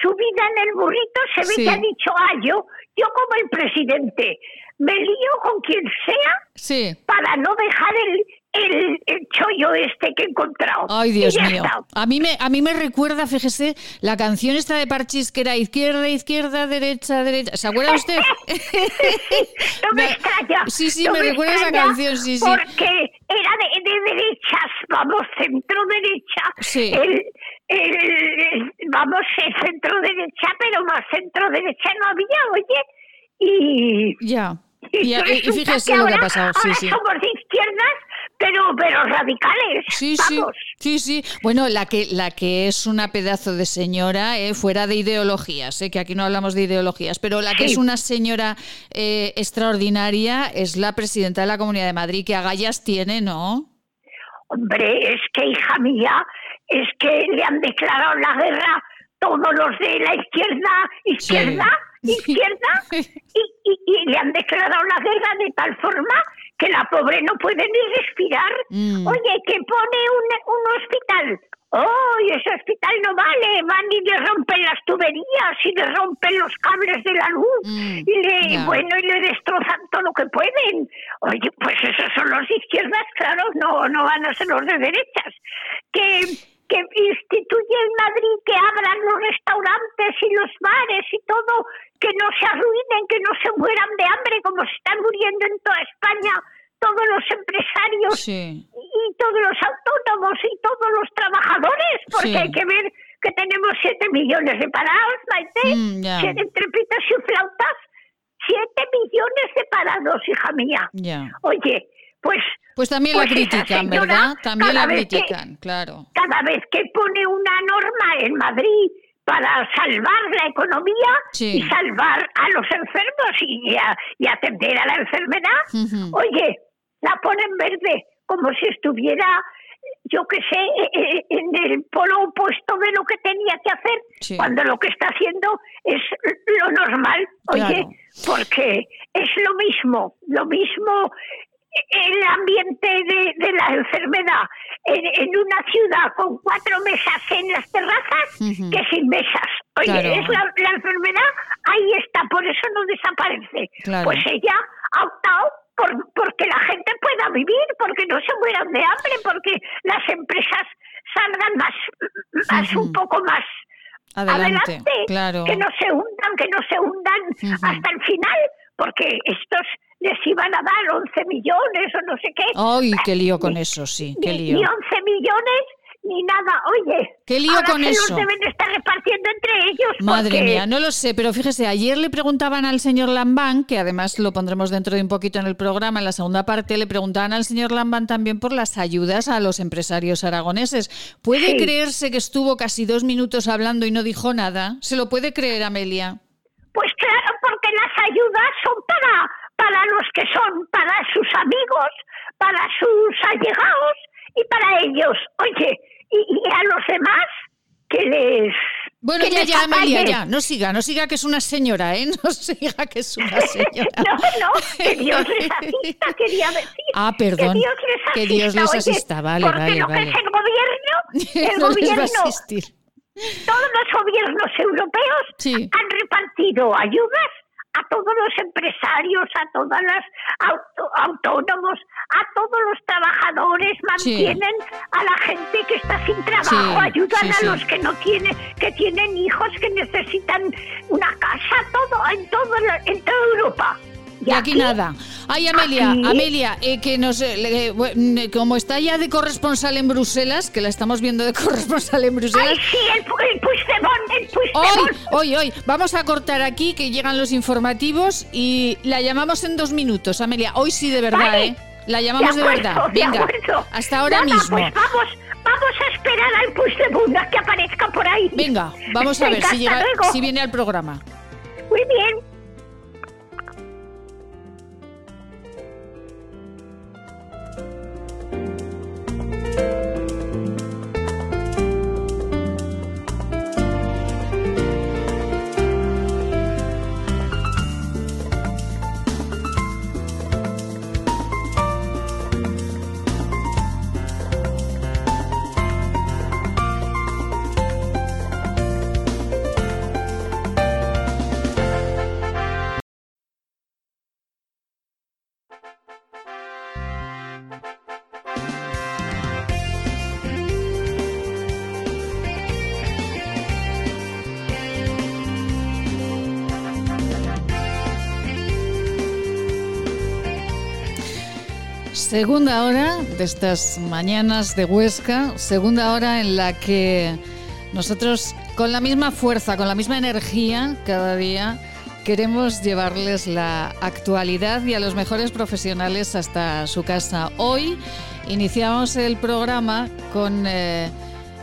Speaker 8: subida en el burrito, se ve
Speaker 1: Sí.
Speaker 8: que ha dicho, ah, yo, yo como el presidente, me lío con quien sea
Speaker 1: Sí.
Speaker 8: para no dejar el, el, el chollo este que he encontrado.
Speaker 1: Ay, Dios mío.
Speaker 8: está.
Speaker 1: A mí, me, a mí me recuerda, fíjese, la canción esta de Parchís que era izquierda, izquierda, derecha, derecha. ¿Se acuerda usted?
Speaker 8: No me extraña.
Speaker 1: Sí, sí,
Speaker 8: no
Speaker 1: me recuerda esa canción, sí, sí.
Speaker 8: Porque era de, de derechas, vamos, centro derecha.
Speaker 1: Sí.
Speaker 8: El, el- vamos, el centro derecha, pero más centro derecha no había, oye. Y,
Speaker 1: Ya. Y, fíjese
Speaker 8: que
Speaker 1: lo que ha
Speaker 8: ahora-
Speaker 1: pasado. Sí,
Speaker 8: ahora
Speaker 1: sí.
Speaker 8: somos de izquierdas, pero, pero radicales.
Speaker 1: Sí, sí,
Speaker 8: vamos.
Speaker 1: sí, sí. Bueno, la que, la que es una pedazo de señora, eh, fuera de ideologías, eh, que aquí no hablamos de ideologías, pero la que
Speaker 8: Sí.
Speaker 1: es una señora eh, extraordinaria es la presidenta de la Comunidad de Madrid, que agallas tiene, ¿no?
Speaker 8: Hombre, es que, hija mía, es que le han declarado la guerra todos los de la izquierda, izquierda, izquierda, y, y- y le han declarado la guerra de tal forma que la pobre no puede ni respirar.
Speaker 1: Mm.
Speaker 8: Oye, que pone un, un hospital. ¡Oh, ese hospital no vale! Van y le rompen las tuberías y le rompen los cables de la luz
Speaker 1: Mm,
Speaker 8: y le, bueno, y le destrozan todo lo que pueden. Oye, pues esos son los de izquierdas, claro, no, no van a ser los de derechas. Que, que instituye en Madrid que abran los restaurantes y los bares y todo, que no se arruinen, que no se mueran de hambre como se están muriendo en toda España todos los empresarios
Speaker 1: Sí.
Speaker 8: y todos los autónomos y todos los trabajadores, porque
Speaker 1: Sí.
Speaker 8: hay que ver que tenemos 7 millones de parados, Maite,
Speaker 1: Mm,
Speaker 8: entre pitos y flautas, 7 millones de parados, hija mía.
Speaker 1: Ya.
Speaker 8: Oye, pues...
Speaker 1: Pues también
Speaker 8: pues
Speaker 1: la
Speaker 8: esa
Speaker 1: critican, ¿verdad? También la
Speaker 8: que-
Speaker 1: critican, claro.
Speaker 8: cada vez que pone una norma en Madrid para salvar la economía
Speaker 1: Sí.
Speaker 8: y salvar a los enfermos y, a- y atender a la enfermedad, oye, la pone en verde, como si estuviera, yo qué sé, eh, eh, en el polo opuesto de lo que tenía que hacer,
Speaker 1: Sí.
Speaker 8: cuando lo que está haciendo es lo normal, oye,
Speaker 1: Claro.
Speaker 8: porque es lo mismo, lo mismo el ambiente de, de la enfermedad en, en una ciudad con cuatro mesas en las terrazas que sin mesas. Oye,
Speaker 1: Claro.
Speaker 8: es la, la enfermedad, ahí está, por eso no desaparece.
Speaker 1: Claro.
Speaker 8: Pues ella ha optado por, porque la gente pueda vivir, porque no se mueran de hambre, porque las empresas salgan más, más un poco más
Speaker 1: Adelante,
Speaker 8: adelante,
Speaker 1: claro.
Speaker 8: que no se hundan, que no se hundan hasta el final, porque estos les iban a dar 11 millones o no sé qué.
Speaker 1: Ay, qué lío con
Speaker 8: Ni-
Speaker 1: eso, sí, qué
Speaker 8: ni,
Speaker 1: lío.
Speaker 8: ni 11 millones ni nada. Oye,
Speaker 1: ¿Qué lío
Speaker 8: ahora
Speaker 1: con
Speaker 8: se
Speaker 1: eso?
Speaker 8: los deben estar repartiendo entre ellos.
Speaker 1: Madre
Speaker 8: porque-
Speaker 1: mía, no lo sé, pero fíjese, ayer le preguntaban al señor Lambán, que además lo pondremos dentro de un poquito en el programa, en la segunda parte, le preguntaban al señor Lambán también por las ayudas a los empresarios aragoneses. ¿Puede
Speaker 8: Sí.
Speaker 1: creerse que estuvo casi dos minutos hablando y no dijo nada? ¿Se lo puede creer, Amelia?
Speaker 8: Pues claro, porque las ayudas son para, para los que son, para sus amigos, para sus allegados y para ellos. Oye, y, y a los demás que les...
Speaker 1: Bueno,
Speaker 8: que
Speaker 1: ya,
Speaker 8: les
Speaker 1: ya, Amelia, ya, no siga, no siga que es una señora, ¿eh? No siga que es una señora.
Speaker 8: No, no, que Dios les asista, quería decir.
Speaker 1: Ah, perdón,
Speaker 8: Que Dios les asista.
Speaker 1: que Dios les
Speaker 8: oye,
Speaker 1: asista, vale,
Speaker 8: porque
Speaker 1: vale,
Speaker 8: lo que
Speaker 1: vale.
Speaker 8: es el gobierno, el
Speaker 1: no les va a
Speaker 8: gobierno,
Speaker 1: asistir.
Speaker 8: todos los gobiernos europeos
Speaker 1: Sí.
Speaker 8: han repartido ayudas a todos los empresarios, a todas las auto- autónomos, a todos los trabajadores,
Speaker 1: Sí.
Speaker 8: mantienen a la gente que está sin trabajo,
Speaker 1: Sí,
Speaker 8: ayudan
Speaker 1: sí,
Speaker 8: a los que no tienen, que tienen hijos, que necesitan una casa, todo, en todo, en toda Europa.
Speaker 1: Y aquí, nada. Ay, Amelia, Amelia, eh, que nos, eh, eh, como está ya de corresponsal en Bruselas, que la estamos viendo de corresponsal en Bruselas.
Speaker 8: Ay, sí, el, el Puigdemont, el
Speaker 1: Hoy,
Speaker 8: Puigdemont.
Speaker 1: hoy, hoy. Vamos a cortar aquí, que llegan los informativos y la llamamos en dos minutos, Amelia. Hoy sí, de verdad,
Speaker 8: Vale.
Speaker 1: ¿eh? La llamamos de,
Speaker 8: acuerdo,
Speaker 1: verdad.
Speaker 8: de
Speaker 1: Venga, hasta ahora
Speaker 8: Nada,
Speaker 1: mismo.
Speaker 8: Pues vamos, vamos a esperar al Puigdemont a que aparezca por ahí.
Speaker 1: Venga, vamos a ver si, llega,
Speaker 8: luego.
Speaker 1: si viene al programa.
Speaker 8: Muy bien. Bye.
Speaker 1: Segunda hora de estas mañanas de Huesca, segunda hora en la que nosotros con la misma fuerza, con la misma energía cada día queremos llevarles la actualidad y a los mejores profesionales hasta su casa. Hoy iniciamos el programa con eh,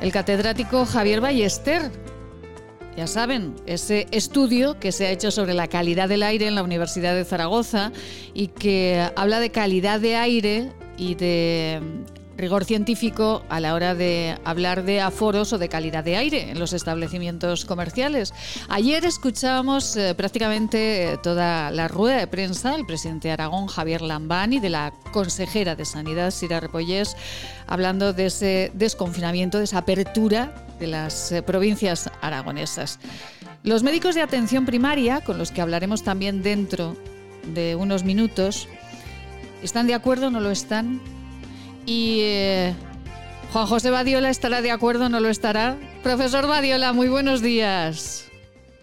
Speaker 1: el catedrático Javier Ballester, ya saben, ese estudio que se ha hecho sobre la calidad del aire en la Universidad de Zaragoza y que habla de calidad de aire y de rigor científico a la hora de hablar de aforos o de calidad de aire en los establecimientos comerciales. Ayer escuchábamos eh, prácticamente eh, toda la rueda de prensa del presidente de Aragón, Javier Lambán, y de la consejera de Sanidad, Sira Repollés, hablando de ese desconfinamiento, de esa apertura de las eh, provincias aragonesas. Los médicos de atención primaria, con los que hablaremos también dentro de unos minutos, ¿están de acuerdo o no lo están? Y eh, Juan José Badiola estará de acuerdo o no lo estará. Profesor Badiola, muy buenos días.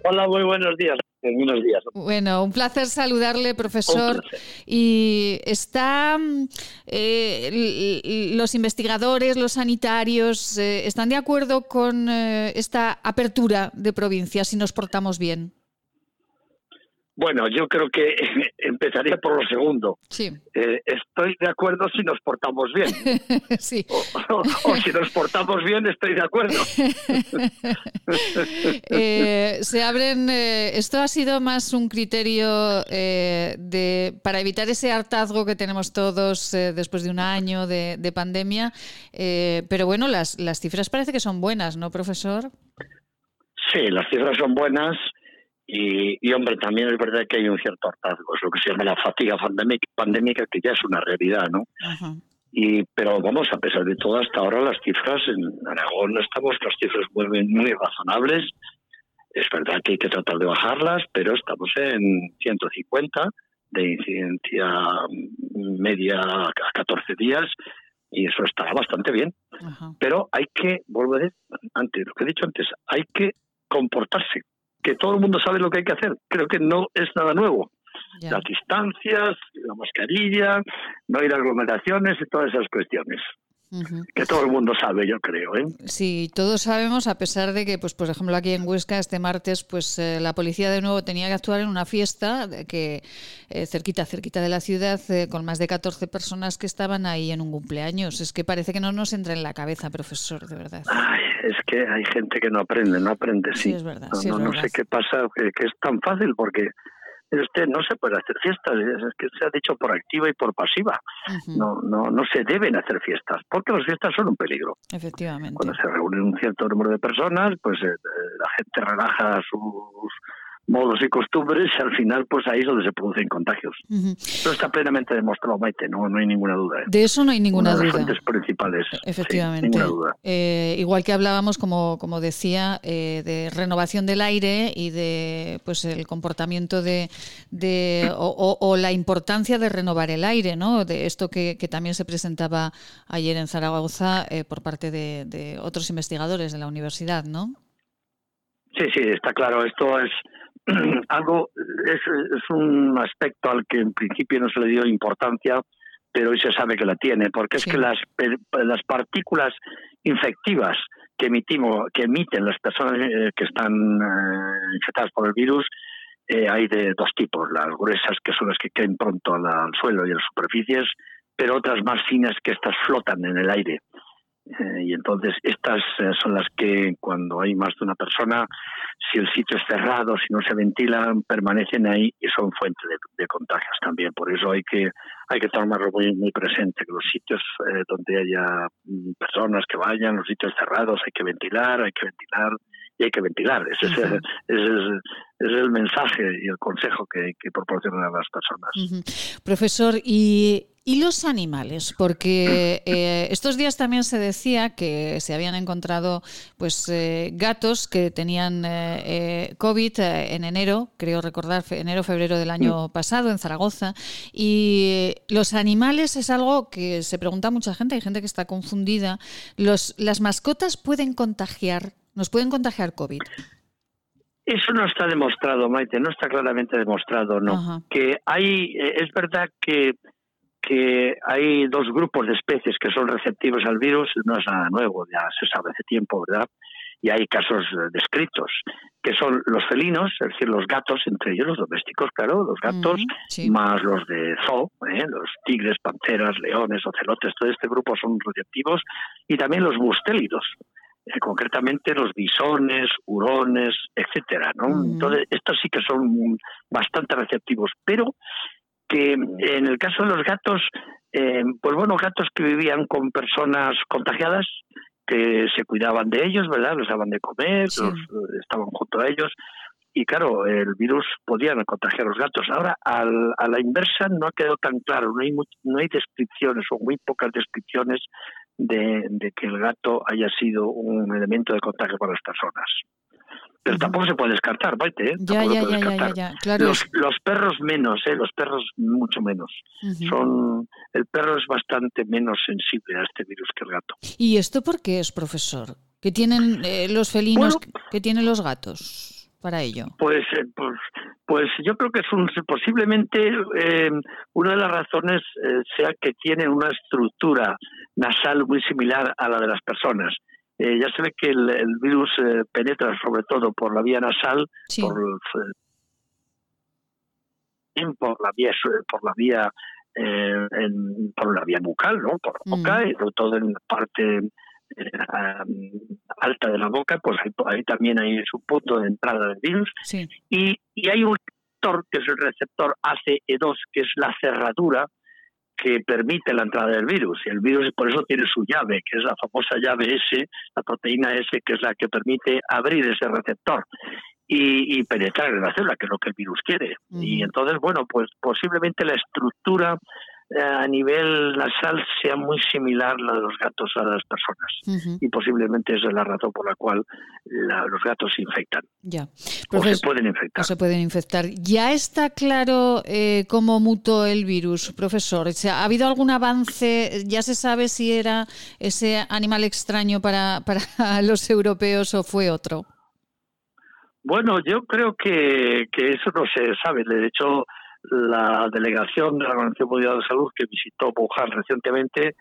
Speaker 9: Hola, muy buenos días. Buenos días.
Speaker 1: Bueno, un placer saludarle, profesor. Y está mm, eh, los investigadores, los sanitarios, eh, están de acuerdo con eh, esta apertura de provincias si nos portamos bien.
Speaker 9: Bueno, yo creo que empezaría por lo segundo.
Speaker 1: Sí.
Speaker 9: Eh, estoy de acuerdo si nos portamos bien.
Speaker 1: sí.
Speaker 9: O, o si nos portamos bien, estoy de acuerdo.
Speaker 1: Eh, se abren. eh, esto ha sido más un criterio eh, de para evitar ese hartazgo que tenemos todos después de un año de, de pandemia. pero bueno, las, las cifras parece que son buenas, ¿no, profesor?
Speaker 9: Sí, las cifras son buenas y, y, hombre, también es verdad que hay un cierto hartazgo. Es lo que se llama la fatiga pandémica, pandémica que ya es una realidad, ¿no?
Speaker 1: Ajá.
Speaker 9: Y, pero vamos, a pesar de todo, hasta ahora las cifras en Aragón estamos, las cifras muy, muy razonables. Es verdad que hay que tratar de bajarlas, pero estamos en 150 de incidencia media a 14 días y eso estará bastante bien.
Speaker 1: Ajá.
Speaker 9: Pero hay que, vuelvo a decir, antes, lo que he dicho antes, hay que comportarse, que todo el mundo sabe lo que hay que hacer. Creo que no es nada nuevo. Las distancias, la mascarilla, no ir a aglomeraciones y todas esas cuestiones. Que todo el mundo sabe, yo creo. ¿eh?
Speaker 1: Sí, todos sabemos, a pesar de que, pues, por ejemplo, aquí en Huesca este martes, pues eh, la policía de nuevo tenía que actuar en una fiesta que eh, cerquita, cerquita de la ciudad, eh, con más de 14 personas que estaban ahí en un cumpleaños. Es que parece que no nos entra en la cabeza, profesor, de verdad.
Speaker 9: Ay, es que hay gente que no aprende, no aprende, sí.
Speaker 1: Sí, es verdad,
Speaker 9: no,
Speaker 1: sí, es
Speaker 9: no, sé qué pasa, que, que es tan fácil, porque usted no se puede hacer fiestas, es que se ha dicho por activa y por pasiva. No, no, no se deben hacer fiestas, porque las fiestas son un peligro.
Speaker 1: Efectivamente.
Speaker 9: Cuando se reúnen un cierto número de personas, pues eh, eh, la gente relaja sus modos y costumbres y al final pues ahí es donde se producen contagios. Eso está plenamente demostrado, Maite, no, no hay ninguna duda. ¿eh?
Speaker 1: De eso no hay ninguna
Speaker 9: Una de las
Speaker 1: duda.
Speaker 9: fuentes principales. sí,
Speaker 1: Efectivamente.
Speaker 9: ninguna duda.
Speaker 1: Eh, igual que hablábamos, como, como decía, eh, de renovación del aire y de pues el comportamiento de, de o, o- o la importancia de renovar el aire, ¿no? De esto que, que también se presentaba ayer en Zaragoza eh, por parte de, de otros investigadores de la universidad, ¿no?
Speaker 9: Sí, sí, está claro. Esto es algo es, es, un aspecto al que en principio no se le dio importancia, pero hoy se sabe que la tiene, porque es que las, las partículas infectivas que emitimos, que emiten las personas eh, que están eh, infectadas por el virus, eh, hay de dos tipos, las gruesas que son las que caen pronto al suelo y a las superficies, pero otras más finas que estas flotan en el aire. Eh, y entonces estas eh, son las que cuando hay más de una persona, si el sitio es cerrado, si no se ventilan, permanecen ahí y son fuente de, contagios también. Por eso hay que hay que tomarlo muy muy presente que los sitios eh, donde haya mm, personas que vayan, los sitios cerrados, hay que ventilar, hay que ventilar y hay que ventilar. Ese, es, el, ese es, el mensaje y el consejo que, que proporcionan a las personas.
Speaker 1: Profesor, y ¿Y los animales? Porque eh, estos días también se decía que se habían encontrado pues eh, gatos que tenían eh, COVID en enero, creo recordar, enero, febrero del año pasado en Zaragoza. Y los animales es algo que se pregunta mucha gente, hay gente que está confundida. Los, ¿Las mascotas pueden contagiar, nos pueden contagiar COVID?
Speaker 9: Eso no está demostrado, Maite, no está claramente demostrado, ¿no? Que hay, es verdad que que hay dos grupos de especies que son receptivos al virus, no es nada nuevo, ya se sabe hace tiempo, ¿verdad? Y hay casos eh, descritos, que son los felinos, es decir, los gatos, entre ellos los domésticos, claro, los gatos, más los de zoo, ¿eh? los tigres, panteras, leones, ocelotes, todo este grupo son receptivos, y también los bustélidos, eh, concretamente los bisones, hurones, etcétera, ¿no? Entonces, estos sí que son bastante receptivos, pero que en el caso de los gatos, eh, pues bueno, gatos que vivían con personas contagiadas, que se cuidaban de ellos, ¿verdad? Les daban de comer, estaban junto a ellos. Y claro, el virus podía contagiar a los gatos. Ahora, al, a la inversa, no ha quedado tan claro. No hay, no hay descripciones o muy pocas descripciones de, de que el gato haya sido un elemento de contagio para las personas. Pero tampoco se puede descartar, Maite, ¿eh?
Speaker 1: Ya, ya, ya, ya, Claro.
Speaker 9: Los, los, perros menos, ¿eh? Los perros mucho menos. Son El perro es bastante menos sensible a este virus que el gato.
Speaker 1: ¿Y esto por qué es, profesor? ¿Qué tienen eh, los felinos, que tienen los gatos para ello?
Speaker 9: Pues, eh, pues, pues, yo creo que es un, posiblemente eh, una de las razones sea que tienen una estructura nasal muy similar a la de las personas. Eh, ya se ve que el, virus eh, penetra sobre todo por la vía nasal, por, por la vía por la vía eh, por la vía bucal, ¿no? Por la boca y sobre todo en la parte alta de la boca, pues ahí, también hay su punto de entrada del virus. Y, y hay un receptor que es el receptor ACE2, que es la cerradura que permite la entrada del virus. Y el virus por eso tiene su llave, que es la famosa llave S, la proteína S, que es la que permite abrir ese receptor y, penetrar en la célula, que es lo que el virus quiere. Y entonces, bueno, pues posiblemente la estructura a nivel nasal sea muy similar la de los gatos a las personas. Y posiblemente esa es la razón por la cual los gatos se infectan.
Speaker 1: Ya.
Speaker 9: o se pueden infectar.
Speaker 1: se pueden infectar. ¿Ya está claro eh, cómo mutó el virus, profesor? ¿Ha habido algún avance? ¿Ya se sabe si era ese animal extraño para, para los europeos o fue otro?
Speaker 9: Bueno, yo creo que, que eso no se sabe. De hecho, la delegación de la Organización Mundial de Salud que visitó Wuhan recientemente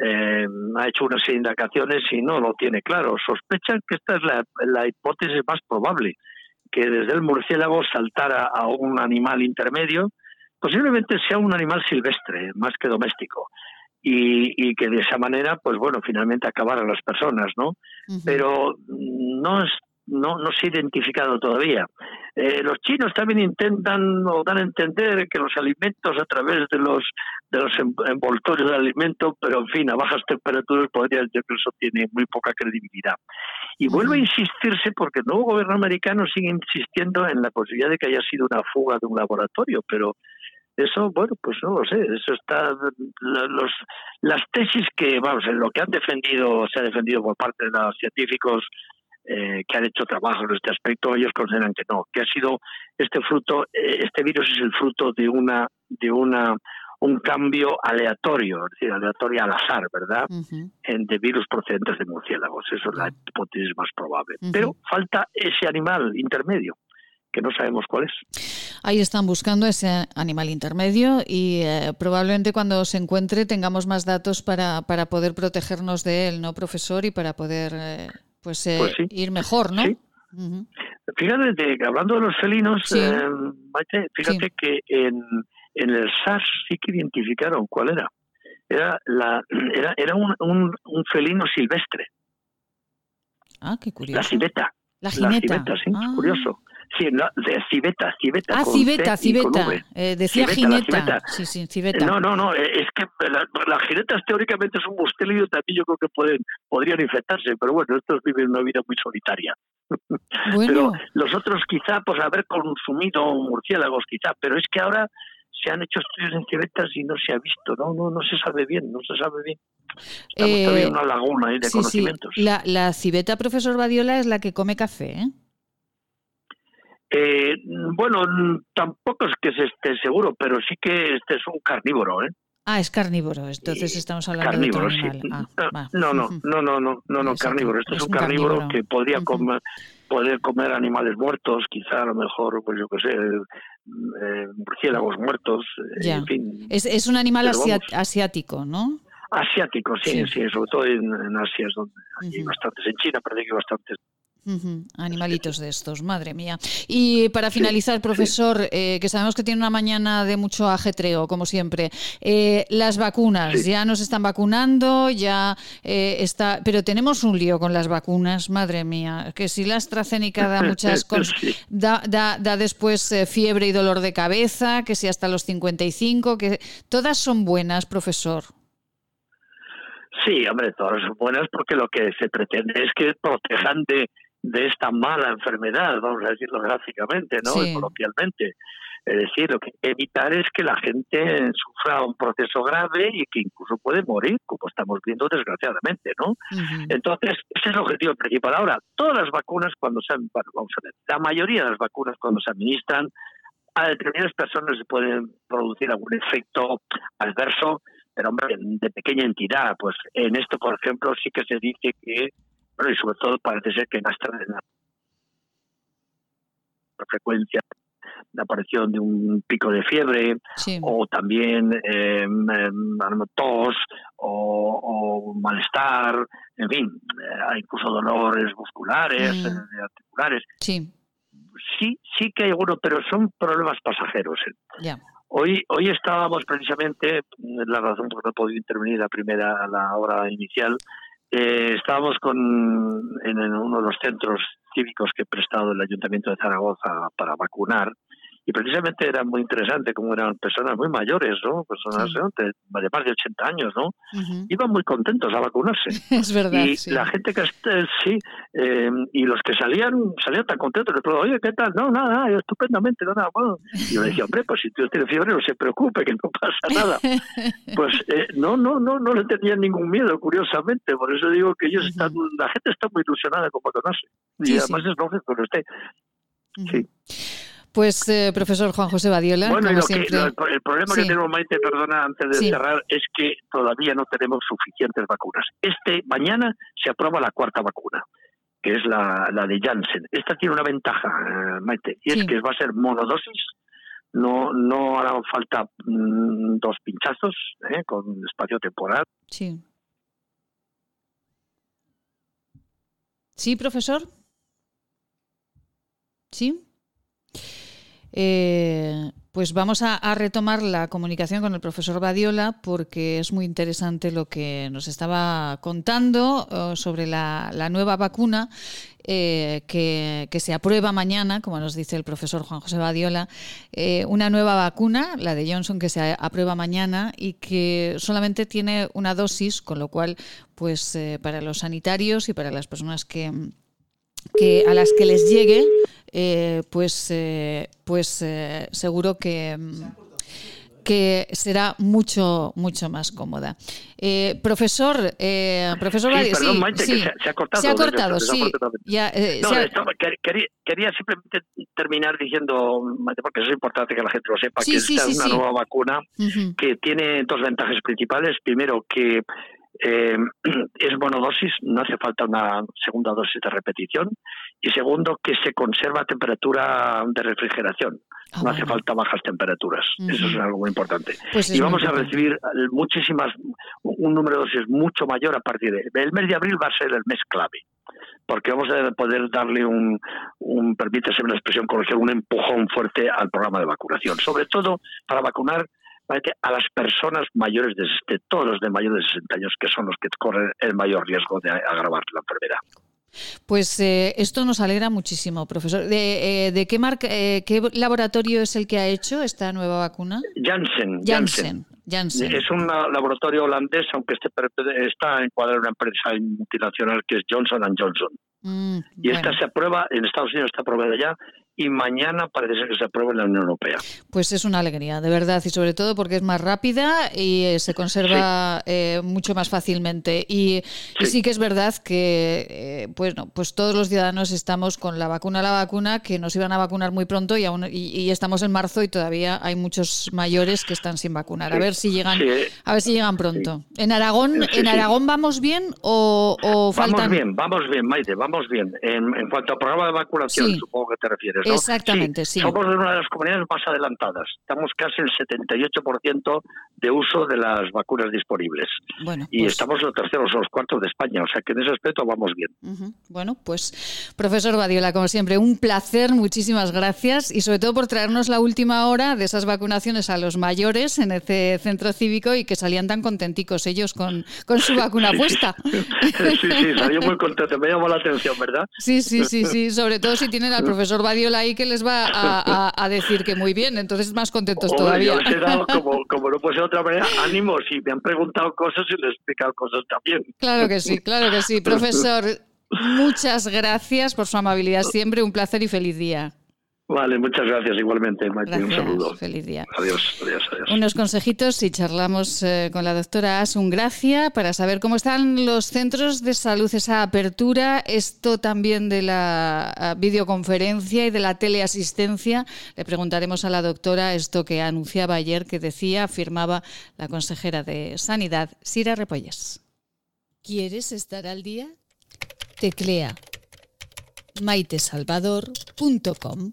Speaker 9: eh, ha hecho una serie de indagaciones y no lo tiene claro. Sospechan que esta es la, hipótesis más probable, que desde el murciélago saltara a un animal intermedio, posiblemente sea un animal silvestre, más que doméstico. Y, que de esa manera, pues bueno, finalmente acabaran las personas, ¿no? Pero no es no, no se ha identificado todavía. Eh, los chinos también intentan o dan a entender que los alimentos a través de los de los envoltorios de alimento, pero en fin, a bajas temperaturas podría decir que eso tiene muy poca credibilidad. Y vuelve a insistirse porque el nuevo gobierno americano sigue insistiendo en la posibilidad de que haya sido una fuga de un laboratorio, pero eso, bueno, pues no lo sé, eso está, los, las tesis que, vamos, en lo que han defendido, se ha defendido por parte de los científicos eh, que han hecho trabajo en este aspecto, ellos consideran que no, que ha sido este fruto, eh, este virus es el fruto de una, de una, un cambio aleatorio, es decir, aleatorio al azar, ¿verdad? en, de virus procedentes de murciélagos. Eso es la hipótesis más probable. Pero falta ese animal intermedio, que no sabemos cuál es.
Speaker 1: Ahí están buscando ese animal intermedio y eh, probablemente cuando se encuentre tengamos más datos para, para poder protegernos de él, ¿no, profesor? Y para poder eh, pues, eh,
Speaker 9: Pues sí.
Speaker 1: ir mejor, ¿no?
Speaker 9: Sí. Fíjate, de- hablando de los felinos,
Speaker 1: Sí.
Speaker 9: eh, Maite, fíjate que en, en el SARS sí que identificaron cuál era. Era, la, era, era un, un, un felino silvestre,
Speaker 1: Ah, qué curioso.
Speaker 9: la civeta.
Speaker 1: La
Speaker 9: La
Speaker 1: jineta.
Speaker 9: civeta, sí,
Speaker 1: Ah.
Speaker 9: curioso. Sí, la, de civeta, civeta.
Speaker 1: Ah,
Speaker 9: con
Speaker 1: civeta,
Speaker 9: C con
Speaker 1: civeta.
Speaker 9: V.
Speaker 1: Eh, decía
Speaker 9: Civeta, la
Speaker 1: jineta. Sí, sí, civeta.
Speaker 9: No, no, no, eh, es que la- las jinetas teóricamente es un mustelio también yo creo que pueden, podrían infectarse, pero bueno, estos viven una vida muy solitaria.
Speaker 1: Bueno.
Speaker 9: Pero los otros quizá, pues haber consumido murciélagos quizá, pero es que ahora se han hecho estudios en civetas y no se ha visto, no, no, no se sabe bien, no se sabe bien. Estamos
Speaker 1: Eh,
Speaker 9: todavía una laguna de
Speaker 1: sí, sí.
Speaker 9: conocimientos.
Speaker 1: La, la civeta, profesor Badiola, es la que come café, ¿eh?
Speaker 9: Eh, bueno, tampoco es que se esté seguro, pero sí que este es un carnívoro, ¿eh?
Speaker 1: Ah, es carnívoro, entonces estamos hablando
Speaker 9: Carnívoro,
Speaker 1: de
Speaker 9: sí.
Speaker 1: otro animal. Ah.
Speaker 9: No, no, no, no, no, no, no, carnívoro. Este es, un carnívoro,
Speaker 1: carnívoro.
Speaker 9: que podría comer, poder comer animales muertos, quizá a lo mejor, pues yo qué sé, eh, murciélagos muertos, eh,
Speaker 1: Ya.
Speaker 9: en fin.
Speaker 1: Es, es un animal asiático, ¿no?
Speaker 9: Asiáticos, sí,
Speaker 1: Sí.
Speaker 9: sí, sobre todo en, en Asia es donde hay bastantes. En China parece que hay bastantes.
Speaker 1: Animalitos de estos, madre mía. Y para finalizar, profesor, eh, que sabemos que tiene una mañana de mucho ajetreo, como siempre, eh, las vacunas, ya nos están vacunando, ya eh, está, pero tenemos un lío con las vacunas, madre mía, que si la AstraZeneca da muchas cosas, da, da, da después eh, fiebre y dolor de cabeza, que si hasta los 55, que todas son buenas, profesor.
Speaker 9: Sí, hombre, todas son buenas porque lo que se pretende es que protejan de, de esta mala enfermedad, vamos a decirlo gráficamente, ¿no?
Speaker 10: Sí.
Speaker 9: Y coloquialmente. Es decir, lo que hay que evitar es que la gente sufra un proceso grave y que incluso puede morir, como estamos viendo desgraciadamente, ¿no? Entonces, ese es el objetivo principal. Ahora, todas las vacunas cuando se, bueno, vamos a ver, la mayoría de las vacunas cuando se administran a determinadas personas se pueden producir algún efecto adverso, pero hombre, de pequeña entidad. Pues en esto, por ejemplo, sí que se dice que, bueno, y sobre todo parece ser que en la frecuencia la aparición de un pico de fiebre o también eh, tos o, o malestar, en fin, eh, incluso dolores musculares,
Speaker 1: Mm.
Speaker 9: eh, articulares.
Speaker 1: Sí.
Speaker 9: Sí, sí que hay algunos, pero son problemas pasajeros. ¿eh? Hoy, hoy estábamos precisamente, la razón por la que no he podido intervenir la primera, la hora inicial, eh, estábamos con, en, en uno de los centros cívicos que he prestado el Ayuntamiento de Zaragoza para vacunar, y precisamente era muy interesante como eran personas muy mayores, ¿no? Personas de, de más de 80 años, ¿no? Iban muy contentos a vacunarse.
Speaker 1: Es verdad,
Speaker 9: Y
Speaker 1: sí.
Speaker 9: la gente que eh, sí, eh, y los que salían, salían tan contentos, le pregunto, oye, ¿qué tal? No, nada, nada, estupendamente, no, nada, bueno. Y yo le decía, hombre, pues si tú tienes fiebre, no se preocupe, que no pasa nada. Pues eh, no, no, no, no le tenían ningún miedo, curiosamente. Por eso digo que ellos están, la gente está muy ilusionada con vacunarse. Y
Speaker 1: Sí,
Speaker 9: además es lógico que esté. Sí.
Speaker 1: Pues, eh, profesor Juan José Badiola,
Speaker 9: Bueno,
Speaker 1: como
Speaker 9: lo que- lo- el problema
Speaker 1: Sí.
Speaker 9: que tenemos, Maite, perdona, antes de
Speaker 1: Sí.
Speaker 9: cerrar, es que todavía no tenemos suficientes vacunas. Este mañana se aprueba la cuarta vacuna, que es la, la de Janssen. Esta tiene una ventaja, eh, Maite, y es que va a ser monodosis. No, no harán falta mm, dos pinchazos eh, con espacio temporal.
Speaker 1: Sí. Sí, profesor. Sí. Eh, pues vamos a, retomar la comunicación con el profesor Badiola porque es muy interesante lo que nos estaba contando eh, sobre la, nueva vacuna eh, que, se aprueba mañana, como nos dice el profesor Juan José Badiola, eh, una nueva vacuna, la de Johnson, que se aprueba mañana y que solamente tiene una dosis, con lo cual, pues para los sanitarios y para las personas que que a las que les llegue, eh, pues, eh, pues eh, seguro que, mm, que será mucho, mucho más cómoda. Eh, profesor, profesor
Speaker 9: Sí, perdón,
Speaker 1: sí,
Speaker 9: Maite, que se- se ha cortado,
Speaker 1: Se ha cortado, sí. Ya,
Speaker 9: No,
Speaker 1: ha-
Speaker 9: quería, quería simplemente terminar diciendo, Maite, porque es importante que la gente lo sepa, que esta es una nueva vacuna que tiene dos ventajas principales. Primero, que eh, es monodosis, no hace falta una segunda dosis de repetición. Y segundo, que se conserva a temperatura de refrigeración.
Speaker 1: Ah,
Speaker 9: no hace falta bajas temperaturas. Eso es algo muy importante.
Speaker 1: Pues es
Speaker 9: y vamos a recibir muchísimas, un número de dosis mucho mayor a partir de... El mes de abril va a ser el mes clave porque vamos a poder darle un, un permítese la expresión coloquial, un empujón fuerte al programa de vacunación, sobre todo para vacunar parece, a las personas mayores de, de todos los de mayores de 60 años, que son los que corren el mayor riesgo de agravar la enfermedad.
Speaker 1: Pues eh, esto nos alegra muchísimo, profesor. ¿De, eh, de qué, marca, eh, qué laboratorio es el que ha hecho esta nueva vacuna?
Speaker 9: Janssen,
Speaker 1: Janssen. Janssen.
Speaker 9: Es un laboratorio holandés, aunque este está encuadrado en una empresa multinacional que es Johnson Johnson.
Speaker 1: Mm,
Speaker 9: Y esta se aprueba, en Estados Unidos está aprobada ya, y mañana parece ser que se aprueba en la Unión Europea.
Speaker 1: pues es una alegría, de verdad, y sobre todo porque es más rápida y eh, se conserva eh, mucho más fácilmente. Y y sí. que es verdad que eh, pues, no, pues todos los ciudadanos estamos con la vacuna la vacuna, que nos iban a vacunar muy pronto y, aún, y, y estamos en marzo y todavía hay muchos mayores que están sin vacunar. A ver si llegan,
Speaker 9: Sí.
Speaker 1: a ver si llegan pronto. ¿En Aragón,
Speaker 9: Sí,
Speaker 1: en
Speaker 9: sí.
Speaker 1: Aragón vamos bien o, o faltan?
Speaker 9: Vamos bien, vamos bien, Maite, vamos bien. En, en cuanto al programa de vacunación,
Speaker 1: Sí.
Speaker 9: supongo que te refieres, ¿no?
Speaker 1: Exactamente, sí.
Speaker 9: Somos de una de las comunidades más adelantadas. Estamos casi el 78% de uso de las vacunas disponibles.
Speaker 1: Bueno,
Speaker 9: Y
Speaker 1: pues-
Speaker 9: estamos los terceros o los cuartos de España, o sea que en ese aspecto vamos bien.
Speaker 1: Bueno, pues profesor Badiola, como siempre, un placer, muchísimas gracias y sobre todo por traernos la última hora de esas vacunaciones a los mayores en ese centro cívico y que salían tan contenticos ellos con, con su vacuna puesta.
Speaker 9: sí, sí, salió muy contento, me llamó la atención, ¿verdad?
Speaker 1: Sí, sí, sí, sí, sobre todo si tienen al profesor Badiola ahí que les va a, a- a decir que muy bien, entonces más contentos
Speaker 9: Hombre,
Speaker 1: todavía.
Speaker 9: yo les he dado, como, como no puede ser de otra manera, ánimos y me han preguntado cosas y les he explicado cosas también.
Speaker 1: Claro que sí, claro que sí. Profesor, muchas gracias por su amabilidad siempre, un placer y feliz día.
Speaker 9: Vale, muchas gracias igualmente, Maite. Un saludo.
Speaker 1: feliz día.
Speaker 9: Adiós, adiós, adiós.
Speaker 1: Unos consejitos y charlamos eh, con la doctora Asun Gracia para saber cómo están los centros de salud, esa apertura, esto también de la ah, videoconferencia y de la teleasistencia. Le preguntaremos a la doctora esto que anunciaba ayer, que decía, afirmaba la consejera de Sanidad, Sira Repolles. ¿Quieres estar al día? Teclea maitesalvador.com.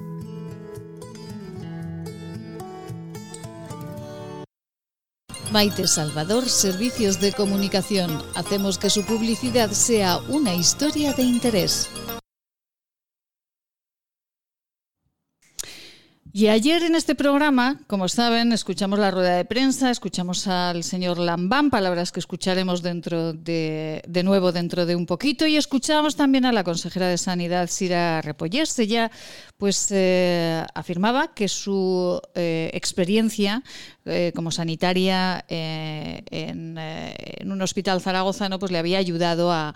Speaker 1: Maite Salvador, Servicios de Comunicación. Hacemos que su publicidad sea una historia de interés. Y ayer en este programa, como saben, escuchamos la rueda de prensa, escuchamos al señor Lambán, palabras que escucharemos dentro de, de nuevo dentro de un poquito, y escuchamos también a la consejera de Sanidad, Sira Repollés. Ella pues eh, afirmaba que su eh, experiencia eh, como sanitaria eh, en, eh, en, un hospital zaragozano pues le había ayudado a,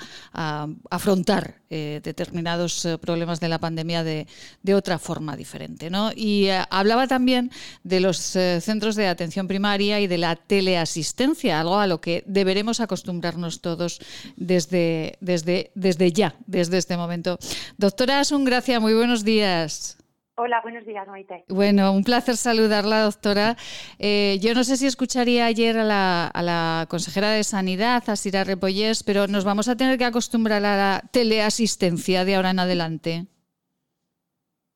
Speaker 1: afrontar determinados problemas de la pandemia de, de otra forma diferente. ¿no? Y hablaba también de los centros de atención primaria y de la teleasistencia, algo a lo que deberemos acostumbrarnos todos desde, desde, desde ya, desde este momento. Doctora Asun Gracia, muy buenos días.
Speaker 10: Hola, buenos días, Maite.
Speaker 1: Bueno, un placer saludarla, doctora. Eh, yo no sé si escucharía ayer a la, a la, consejera de Sanidad, a Sira Repollés, pero nos vamos a tener que acostumbrar a la teleasistencia de ahora en adelante.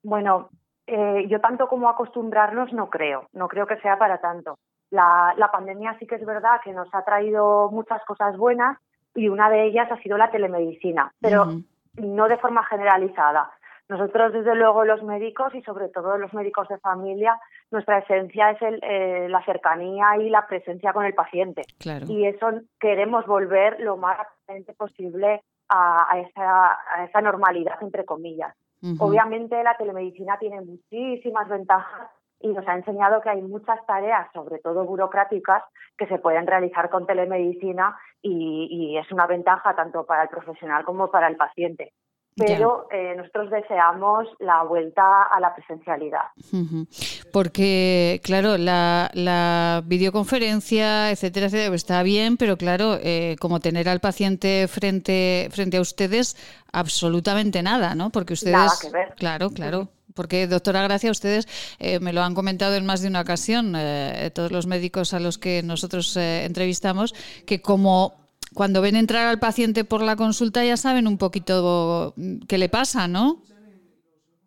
Speaker 10: Bueno, Eh, yo tanto como acostumbrarnos no creo, no creo que sea para tanto. La, la pandemia sí que es verdad que nos ha traído muchas cosas buenas y una de ellas ha sido la telemedicina, pero no de forma generalizada. Nosotros, desde luego, los médicos y sobre todo los médicos de familia, nuestra esencia es el, eh, la cercanía y la presencia con el paciente. Y eso queremos volver lo más rápidamente posible a, esa, a esa normalidad, entre comillas. Obviamente la telemedicina tiene muchísimas ventajas y nos ha enseñado que hay muchas tareas, sobre todo burocráticas, que se pueden realizar con telemedicina y, y es una ventaja tanto para el profesional como para el paciente pero eh, nosotros deseamos la vuelta a la presencialidad.
Speaker 1: Porque, claro, la, videoconferencia, etcétera, etcétera, está bien, pero claro, eh, como tener al paciente frente, frente a ustedes, absolutamente nada, ¿no? Porque ustedes...
Speaker 10: Nada que ver.
Speaker 1: Claro, claro. Porque, doctora Gracia, ustedes eh, me lo han comentado en más de una ocasión, todos los médicos a los que nosotros entrevistamos, que como cuando ven entrar al paciente por la consulta ya saben un poquito qué le pasa, ¿no?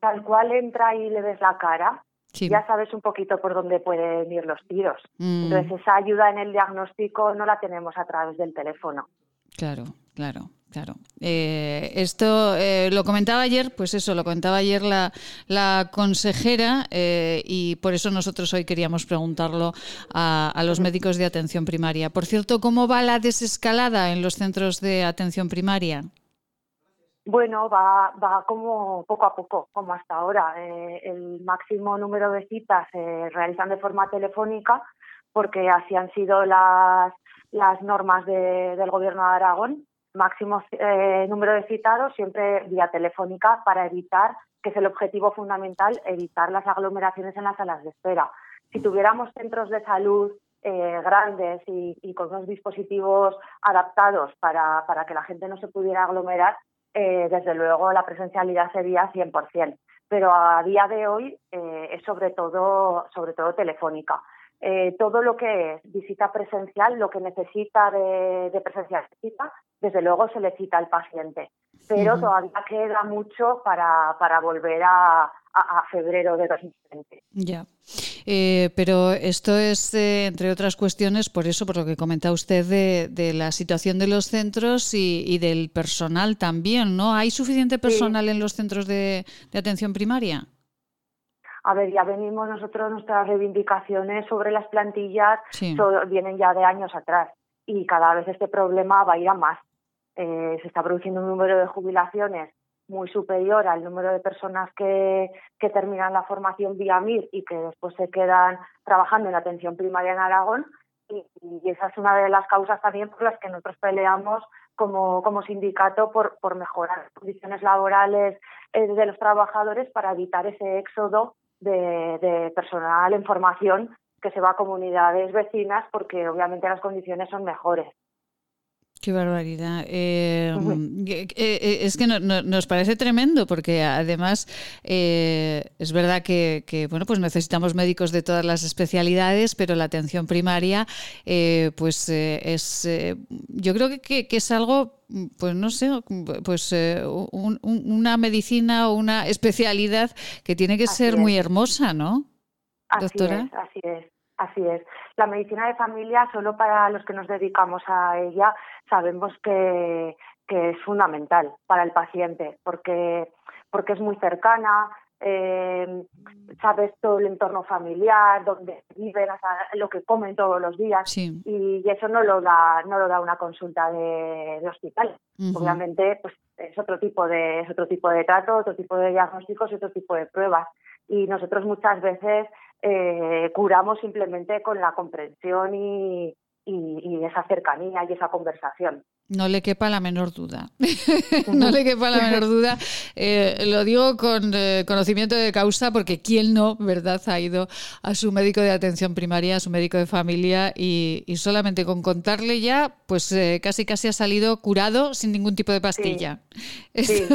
Speaker 10: Tal cual entra y le ves la cara, ya sabes un poquito por dónde pueden ir los tiros. Mm. Entonces esa ayuda en el diagnóstico no la tenemos a través del teléfono.
Speaker 1: Claro, claro. Claro. Eh, esto eh, lo comentaba ayer, pues eso, lo comentaba ayer la, consejera eh, y por eso nosotros hoy queríamos preguntarlo a, los médicos de atención primaria. Por cierto, ¿cómo va la desescalada en los centros de atención primaria?
Speaker 10: Bueno, va, va como poco a poco, como hasta ahora. el máximo número de citas se realizan de forma telefónica porque así han sido las, las normas de, del Gobierno de Aragón máximo eh, número de citados siempre vía telefónica para evitar, que es el objetivo fundamental, evitar las aglomeraciones en las salas de espera. Si tuviéramos centros de salud eh, grandes y, con unos dispositivos adaptados para, para, que la gente no se pudiera aglomerar, eh, desde luego la presencialidad sería 100%. Pero a día de hoy es sobre todo, sobre todo telefónica. Todo lo que es visita presencial, lo que necesita de, de presencial desde luego se le cita al paciente, pero todavía queda mucho para, para volver a, a, febrero de 2020.
Speaker 1: Ya. Eh, pero esto es, eh, entre otras cuestiones, por eso, por lo que comenta usted de, de la situación de los centros y, del personal también, ¿no? ¿Hay suficiente personal en los centros de, atención primaria?
Speaker 10: A ver, ya venimos nosotros, nuestras reivindicaciones sobre las plantillas vienen ya de años atrás y cada vez este problema va a ir a más. Eh, se está produciendo un número de jubilaciones muy superior al número de personas que, que terminan la formación vía MIR y que después se quedan trabajando en la atención primaria en Aragón. Y, esa es una de las causas también por las que nosotros peleamos como, como sindicato por, por mejorar las condiciones laborales eh, de los trabajadores para evitar ese éxodo de, de personal en formación que se va a comunidades vecinas porque obviamente las condiciones son mejores.
Speaker 1: Qué barbaridad. Eh, eh, eh, es que nos parece tremendo porque además es verdad que, bueno pues necesitamos médicos de todas las especialidades, pero la atención primaria pues es yo creo que, es algo pues no sé pues una medicina o una especialidad que tiene que ser muy hermosa, ¿no?
Speaker 10: Doctora. así es. Así es. La medicina de familia, solo para los que nos dedicamos a ella, sabemos que, que es fundamental para el paciente, porque, porque es muy cercana, eh, sabes todo el entorno familiar, donde viven, lo que comen todos los días, y, eso no lo da, no lo da una consulta de, hospital. Obviamente, pues es otro tipo de, es otro tipo de trato, otro tipo de diagnósticos y otro tipo de pruebas. Y nosotros muchas veces eh, curamos simplemente con la comprensión y, y, esa cercanía y esa conversación.
Speaker 1: No le quepa la menor duda. no le quepa la menor duda. Eh, lo digo con eh, conocimiento de causa porque quién no, ¿verdad?, ha ido a su médico de atención primaria, a su médico de familia y, solamente con contarle ya, pues eh, casi casi ha salido curado sin ningún tipo de pastilla.
Speaker 10: Sí,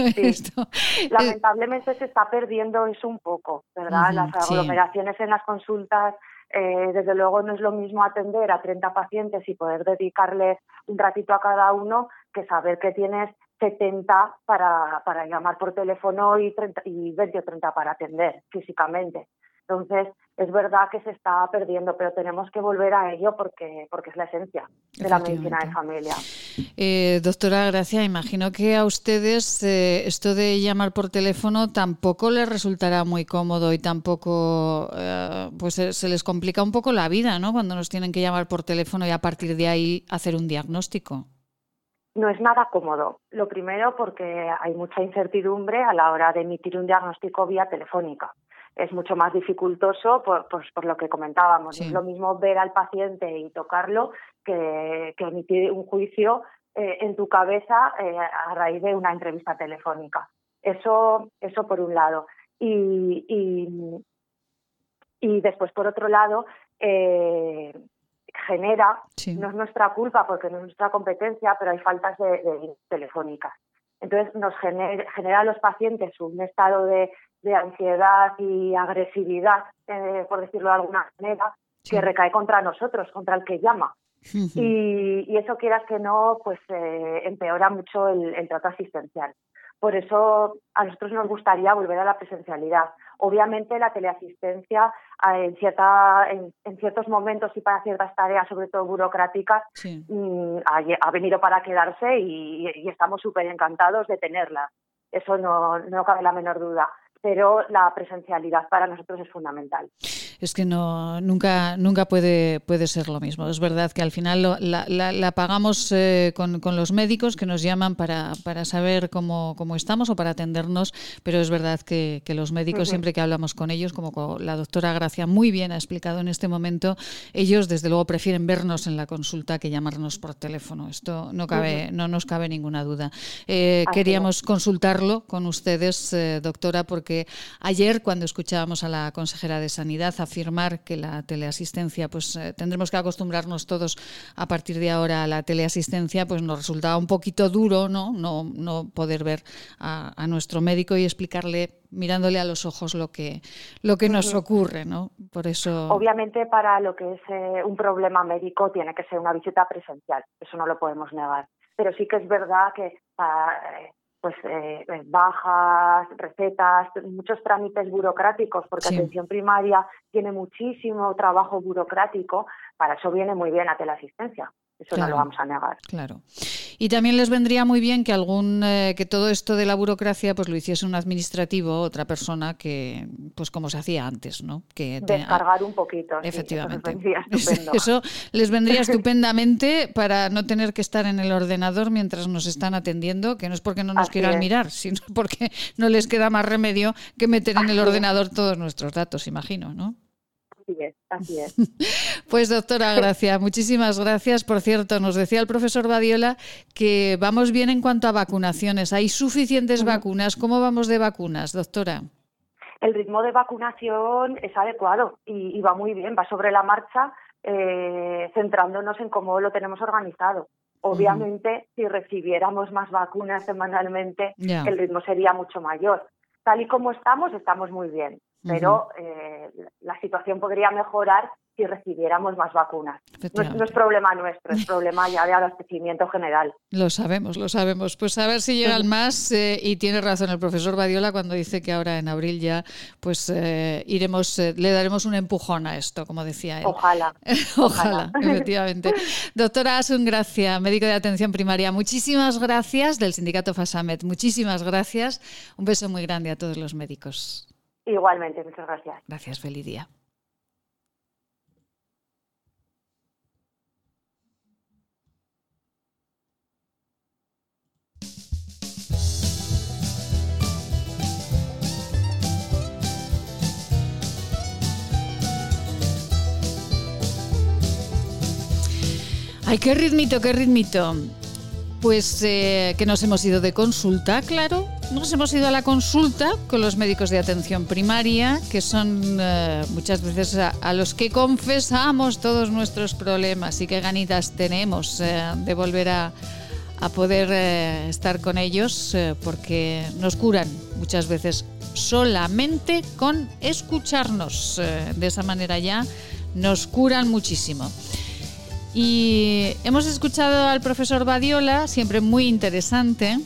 Speaker 10: Lamentablemente se está perdiendo eso un poco, ¿verdad? las aglomeraciones en las consultas eh, desde luego no es lo mismo atender a 30 pacientes y poder dedicarles un ratito a cada uno que saber que tienes 70 para, para llamar por teléfono y, 30, y 20 o 30 para atender físicamente. Entonces, es verdad que se está perdiendo, pero tenemos que volver a ello porque, porque es la esencia de la medicina de familia.
Speaker 1: Eh, doctora Gracia, imagino que a ustedes eh, esto de llamar por teléfono tampoco les resultará muy cómodo y tampoco eh, pues se les complica un poco la vida, ¿no? Cuando nos tienen que llamar por teléfono y a partir de ahí hacer un diagnóstico.
Speaker 10: No es nada cómodo. Lo primero porque hay mucha incertidumbre a la hora de emitir un diagnóstico vía telefónica es mucho más dificultoso por, por lo que comentábamos. Es lo mismo ver al paciente y tocarlo que, emitir un juicio eh, en tu cabeza eh, a raíz de una entrevista telefónica. Eso, eso por un lado. Y, y, después, por otro lado, eh, genera, no es nuestra culpa porque no es nuestra competencia, pero hay faltas de, telefónicas. Entonces nos genera, genera a los pacientes un estado de, de ansiedad y agresividad, eh, por decirlo de alguna manera, que recae contra nosotros, contra el que llama. y, eso quieras que no, pues eh, empeora mucho el, trato asistencial. Por eso a nosotros nos gustaría volver a la presencialidad. Obviamente la teleasistencia eh, en, cierta, en, ciertos momentos y para ciertas tareas, sobre todo burocráticas, mm, ha, venido para quedarse y, y estamos súper encantados de tenerla. Eso no, no cabe la menor duda pero la presencialidad para nosotros es fundamental.
Speaker 1: Es que no nunca nunca puede puede ser lo mismo. Es verdad que al final la, la, pagamos eh, con, los médicos que nos llaman para, para saber cómo, cómo, estamos o para atendernos, pero es verdad que, los médicos, siempre que hablamos con ellos, como la doctora Gracia muy bien ha explicado en este momento, ellos desde luego prefieren vernos en la consulta que llamarnos por teléfono. Esto no cabe, no nos cabe ninguna duda. Eh, queríamos consultarlo con ustedes, eh, doctora, porque ayer cuando escuchábamos a la consejera de Sanidad afirmar que la teleasistencia, pues eh, tendremos que acostumbrarnos todos a partir de ahora a la teleasistencia, pues nos resultaba un poquito duro, ¿no? No, no poder ver a, nuestro médico y explicarle mirándole a los ojos lo que lo que nos ocurre, ¿no? Por eso
Speaker 10: obviamente para lo que es eh, un problema médico tiene que ser una visita presencial, eso no lo podemos negar. Pero sí que es verdad que para, eh, pues eh, eh, bajas, recetas, muchos trámites burocráticos, porque atención primaria tiene muchísimo trabajo burocrático, para eso viene muy bien a teleasistencia. Eso no lo vamos a negar.
Speaker 1: Claro. Y también les vendría muy bien que algún eh, que todo esto de la burocracia pues lo hiciese un administrativo, otra persona que pues como se hacía antes, ¿no?
Speaker 10: Que descargar un poquito.
Speaker 1: Efectivamente. eso, les vendría estupendamente para no tener que estar en el ordenador mientras nos están atendiendo, que no es porque no nos quieran mirar, sino porque no les queda más remedio que meter en el ordenador todos nuestros datos, imagino, ¿no?
Speaker 10: Así es, así es.
Speaker 1: Pues doctora Gracia, muchísimas gracias. Por cierto, nos decía el profesor Badiola que vamos bien en cuanto a vacunaciones. ¿Hay suficientes vacunas? ¿Cómo vamos de vacunas, doctora?
Speaker 10: El ritmo de vacunación es adecuado y, va muy bien, va sobre la marcha, eh, centrándonos en cómo lo tenemos organizado. Obviamente, si recibiéramos más vacunas semanalmente, el ritmo sería mucho mayor. Tal y como estamos, estamos muy bien pero eh, la situación podría mejorar si recibiéramos más vacunas. No es, problema nuestro, es problema ya de abastecimiento general.
Speaker 1: Lo sabemos, lo sabemos. Pues a ver si llegan más eh, y tiene razón el profesor Badiola cuando dice que ahora en abril ya pues eh, iremos, le daremos un empujón a esto, como decía él.
Speaker 10: Ojalá.
Speaker 1: Ojalá, efectivamente. Doctora Asun Gracia, médico de atención primaria, muchísimas gracias del sindicato FASAMET. Muchísimas gracias. Un beso muy grande a todos los médicos.
Speaker 10: Igualmente, muchas gracias.
Speaker 1: Gracias, feliz. Ay, qué ritmito, qué ritmito. Pues eh, que nos hemos ido de consulta, claro. Nos hemos ido a la consulta con los médicos de atención primaria, que son eh, muchas veces a, los que confesamos todos nuestros problemas y qué ganitas tenemos eh, de volver a, a poder estar con ellos, porque nos curan muchas veces solamente con escucharnos. de esa manera ya nos curan muchísimo. Y hemos escuchado al profesor Badiola, siempre muy interesante,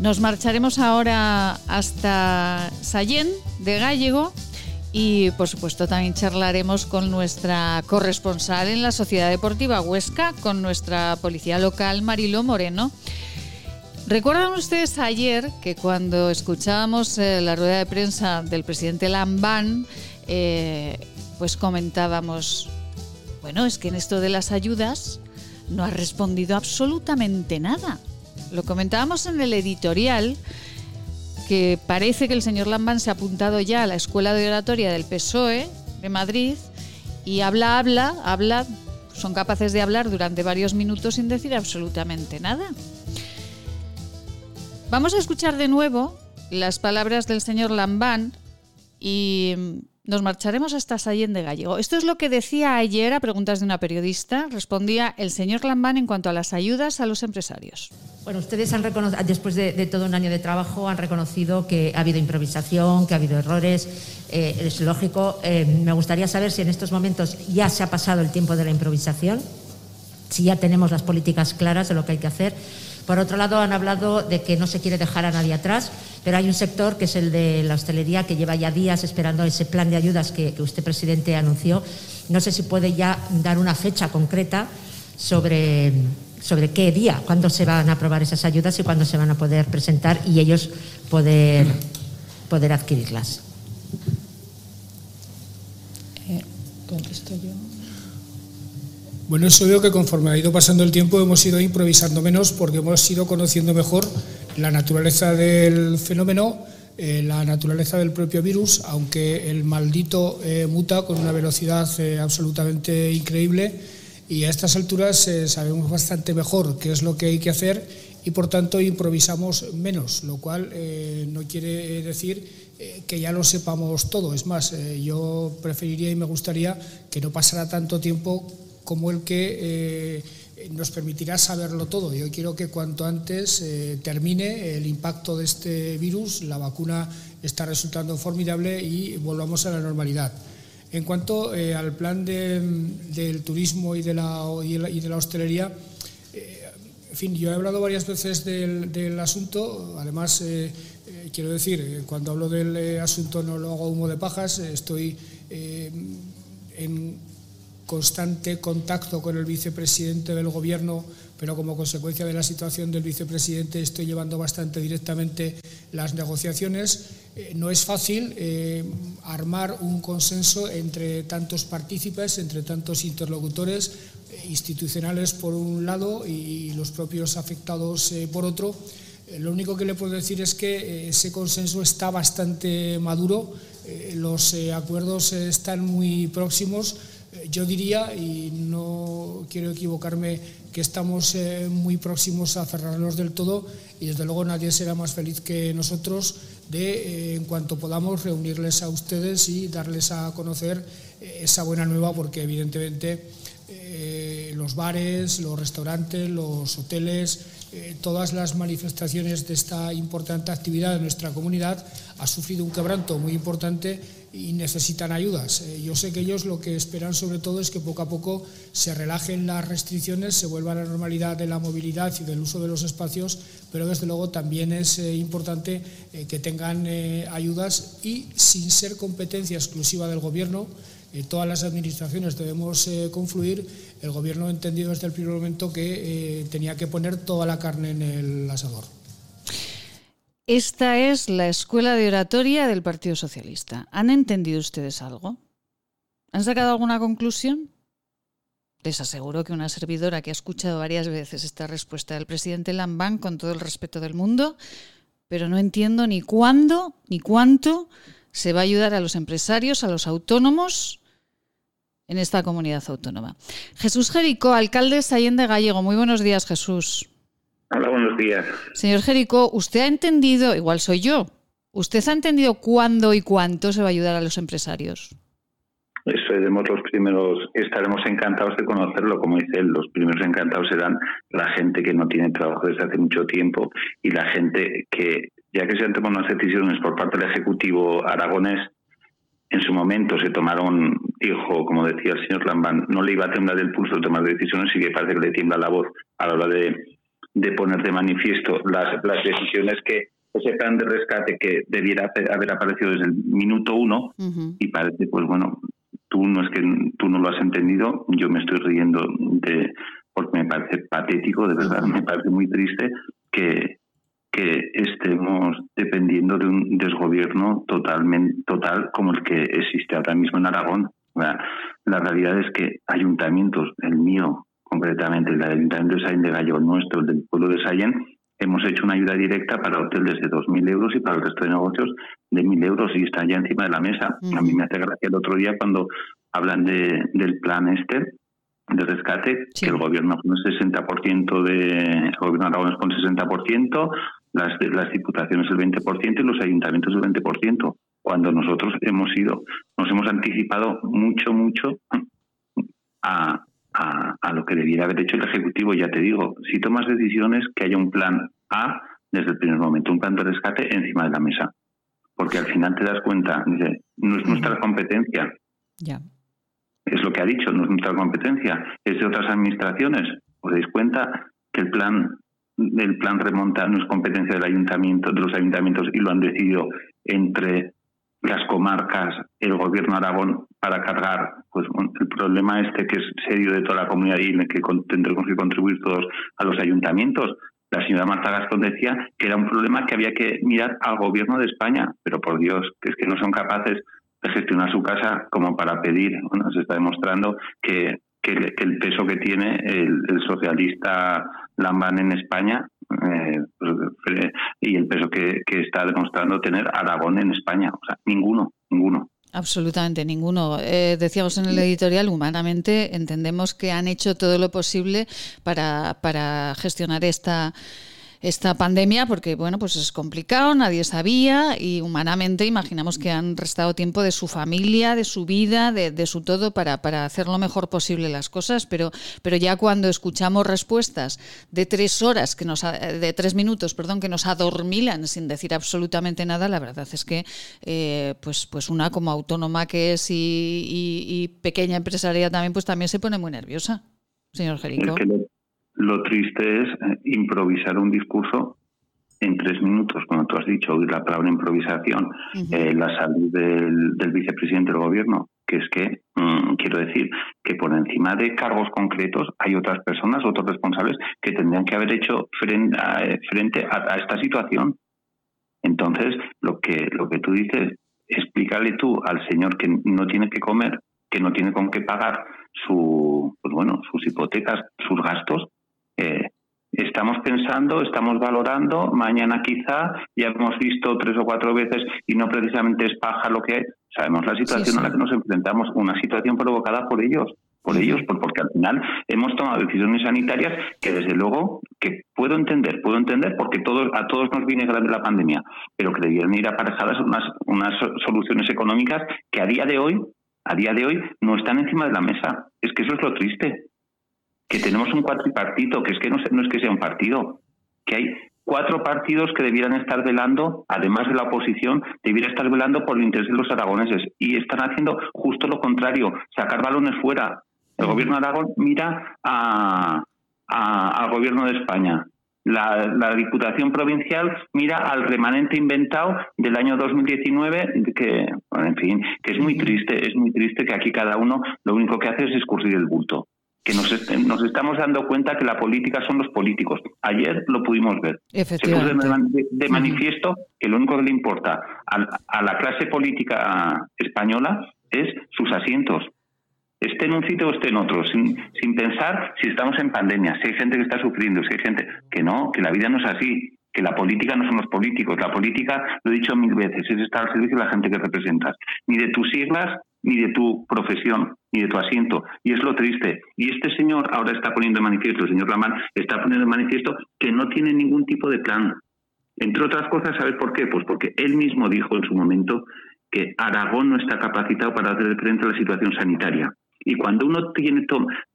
Speaker 1: Nos marcharemos ahora hasta Sallén de Gallego y por supuesto también charlaremos con nuestra corresponsal en la Sociedad Deportiva Huesca, con nuestra policía local Marilo Moreno. ¿Recuerdan ustedes ayer que cuando escuchábamos eh, la rueda de prensa del presidente Lambán, eh, pues comentábamos, bueno, es que en esto de las ayudas no ha respondido absolutamente nada. Lo comentábamos en el editorial que parece que el señor Lambán se ha apuntado ya a la escuela de oratoria del PSOE de Madrid y habla, habla, habla, son capaces de hablar durante varios minutos sin decir absolutamente nada. Vamos a escuchar de nuevo las palabras del señor Lambán y nos marcharemos hasta Sallén de Gallego. Esto es lo que decía ayer a preguntas de una periodista. Respondía el señor Lambán en cuanto a las ayudas a los empresarios.
Speaker 11: Bueno, ustedes han reconocido, después de, todo un año de trabajo, han reconocido que ha habido improvisación, que ha habido errores. Eh, es lógico. Eh, me gustaría saber si en estos momentos ya se ha pasado el tiempo de la improvisación, si ya tenemos las políticas claras de lo que hay que hacer. Por otro lado, han hablado de que no se quiere dejar a nadie atrás, pero hay un sector que es el de la hostelería que lleva ya días esperando ese plan de ayudas que, usted, presidente, anunció. No sé si puede ya dar una fecha concreta sobre, sobre qué día, cuándo se van a aprobar esas ayudas y cuándo se van a poder presentar y ellos poder, poder adquirirlas.
Speaker 12: Eh, contesto yo. Bueno, es obvio que conforme ha ido pasando el tiempo hemos ido improvisando menos porque hemos ido conociendo mejor la naturaleza del fenómeno, eh, la naturaleza del propio virus, aunque el maldito eh, muta con una velocidad eh, absolutamente increíble y a estas alturas sabemos bastante mejor qué es lo que hay que hacer y por tanto improvisamos menos, lo cual no quiere decir que ya lo sepamos todo. Es más, yo preferiría y me gustaría que no pasara tanto tiempo como el que eh, nos permitirá saberlo todo. Yo quiero que cuanto antes eh, termine el impacto de este virus, la vacuna está resultando formidable y volvamos a la normalidad. En cuanto eh, al plan del turismo y de la, y de la hostelería, en fin, yo he hablado varias veces del, asunto, además quiero decir, cuando hablo del asunto no lo hago humo de pajas, estoy en constante contacto con el vicepresidente del Gobierno, pero como consecuencia de la situación del vicepresidente estoy llevando bastante directamente las negociaciones. Eh, no es fácil eh, armar un consenso entre tantos partícipes, entre tantos interlocutores eh, institucionales por un lado y los propios afectados por otro. Lo único que le puedo decir es que ese consenso está bastante maduro, los acuerdos están muy próximos, yo diría, y no quiero equivocarme, que estamos eh, muy próximos a cerrarnos del todo y desde luego nadie será más feliz que nosotros de, eh, en cuanto podamos, reunirles a ustedes y darles a conocer eh, esa buena nueva, porque evidentemente los bares, los restaurantes, los hoteles, todas las manifestaciones de esta importante actividad de nuestra comunidad ha sufrido un quebranto muy importante y necesitan ayudas. Eh, yo sé que ellos lo que esperan sobre todo es que poco a poco se relajen las restricciones, se vuelva a la normalidad de la movilidad y del uso de los espacios, pero desde luego también es eh, importante eh, que tengan ayudas y sin ser competencia exclusiva del Gobierno, todas las administraciones debemos confluir. El Gobierno ha entendido desde el primer momento que tenía que poner toda la carne en el asador.
Speaker 1: Esta es la escuela de oratoria del Partido Socialista. ¿Han entendido ustedes algo? ¿Han sacado alguna conclusión? Les aseguro que una servidora que ha escuchado varias veces esta respuesta del presidente Lambán con todo el respeto del mundo, pero no entiendo ni cuándo ni cuánto se va a ayudar a los empresarios, a los autónomos en esta comunidad autónoma. Jesús Jericó, alcalde de Allende Gallego. Muy buenos días, Jesús.
Speaker 13: Hola, buenos días.
Speaker 1: Señor Jerico, usted ha entendido, igual soy yo, ¿usted ha entendido cuándo y cuánto se va a ayudar a los empresarios?
Speaker 13: Seremos los primeros, estaremos encantados de conocerlo, como dice él, los primeros encantados serán la gente que no tiene trabajo desde hace mucho tiempo y la gente que, ya que se han tomado unas decisiones por parte del Ejecutivo aragonés, en su momento se tomaron, dijo, como decía el señor Lambán, no le iba a temblar el pulso de tomar decisiones y que parece que le tiembla la voz a la hora de de poner de manifiesto las, las decisiones que ese plan de rescate que debiera haber aparecido desde el minuto uno y parece, pues bueno, tú no es que tú no lo has entendido, yo me estoy riendo de porque me parece patético, de verdad, me parece muy triste que, que estemos dependiendo de un desgobierno totalmente total como el que existe ahora mismo en Aragón. La realidad es que ayuntamientos, el mío concretamente, el ayuntamiento de Sayen de Gallo, nuestro, el del pueblo de Sayen, hemos hecho una ayuda directa para hoteles de 2.000 euros y para el resto de negocios de 1.000 euros y está ya encima de la mesa. A mí me hace gracia el otro día cuando hablan de, del plan este de rescate, que el gobierno con el 60% de el gobierno Aragón con el 60%, las, las diputaciones el 20% y los ayuntamientos el 20%, cuando nosotros hemos ido, nos hemos anticipado mucho, mucho a, a, a, lo que debiera haber hecho el Ejecutivo. Ya te digo, si tomas decisiones, que haya un plan A desde el primer momento, un plan de rescate encima de la mesa. Porque al final te das cuenta, dice, no es nuestra competencia.
Speaker 1: Ya.
Speaker 13: Es lo que ha dicho, no es nuestra competencia, es de otras administraciones. ¿Os dais cuenta que el plan el plan remonta no es competencia del ayuntamiento, de los ayuntamientos y lo han decidido entre las comarcas, el gobierno de Aragón para cargar pues el problema este que es serio de toda la comunidad y el que tendremos que contribuir todos a los ayuntamientos. La señora Marta Gascón decía que era un problema que había que mirar al gobierno de España, pero por Dios, que es que no son capaces de gestionar su casa como para pedir. Bueno, se está demostrando que, que, el, peso que tiene el, socialista Lamban en España eh, pues, eh, y el peso que, que está demostrando tener Aragón en España. O sea, ninguno, ninguno.
Speaker 1: Absolutamente ninguno. Eh, decíamos en el editorial, humanamente entendemos que han hecho todo lo posible para, para gestionar esta esta pandemia porque, bueno, pues es complicado, nadie sabía y humanamente imaginamos que han restado tiempo de su familia, de su vida, de, su todo para, para, hacer lo mejor posible las cosas, pero, pero ya cuando escuchamos respuestas de tres horas, que nos, de tres minutos, perdón, que nos adormilan sin decir absolutamente nada, la verdad es que, eh, pues, pues una como autónoma que es y, pequeña empresaria también, pues también se pone muy nerviosa, señor Jerico.
Speaker 13: Triste es eh, improvisar un discurso en tres minutos, como tú has dicho, oír la palabra improvisación, eh, la salud del, vicepresidente del gobierno, que es que, mm, quiero decir, que por encima de cargos concretos hay otras personas, otros responsables que tendrían que haber hecho frente, a, esta situación. Entonces, lo que, lo que tú dices, explícale tú al señor que no tiene que comer, que no tiene con qué pagar su, pues bueno, sus hipotecas, sus gastos, eh, estamos pensando, estamos valorando, mañana quizá, ya hemos visto tres o cuatro veces y no precisamente es paja lo que hay, sabemos la situación a la que nos enfrentamos, una situación provocada por ellos, por ellos, porque al final hemos tomado decisiones sanitarias que desde luego que puedo entender, puedo entender porque todos, a todos nos viene grande la pandemia, pero que debieran ir aparejadas unas, unas soluciones económicas que a día de hoy, a día de hoy no están encima de la mesa. Es que eso es lo triste que tenemos un cuatripartito, que es que no, no es que sea un partido, que hay cuatro partidos que debieran estar velando, además de la oposición, debieran estar velando por el interés de los aragoneses y están haciendo justo lo contrario, sacar balones fuera. El gobierno de Aragón mira a, al gobierno de España. La, la, Diputación Provincial mira al remanente inventado del año 2019, que, en fin, que es muy triste, es muy triste que aquí cada uno lo único que hace es escurrir el bulto que nos, nos estamos dando cuenta que la política son los políticos. Ayer lo pudimos ver. Se puso de, manifiesto que lo único que le importa a, la clase política española es sus asientos. Esté en un sitio o esté en otro, sin, sin pensar si estamos en pandemia, si hay gente que está sufriendo, si hay gente que no, que la vida no es así, que la política no son los políticos. La política, lo he dicho mil veces, es estar al servicio de la gente que representas. Ni de tus siglas, ni de tu profesión, ni de tu asiento. Y es lo triste. Y este señor ahora está poniendo de manifiesto, el señor Lamán está poniendo de manifiesto que no tiene ningún tipo de plan. Entre otras cosas, ¿sabes por qué? Pues porque él mismo dijo en su momento que Aragón no está capacitado para hacer frente a la situación sanitaria. Y cuando uno tiene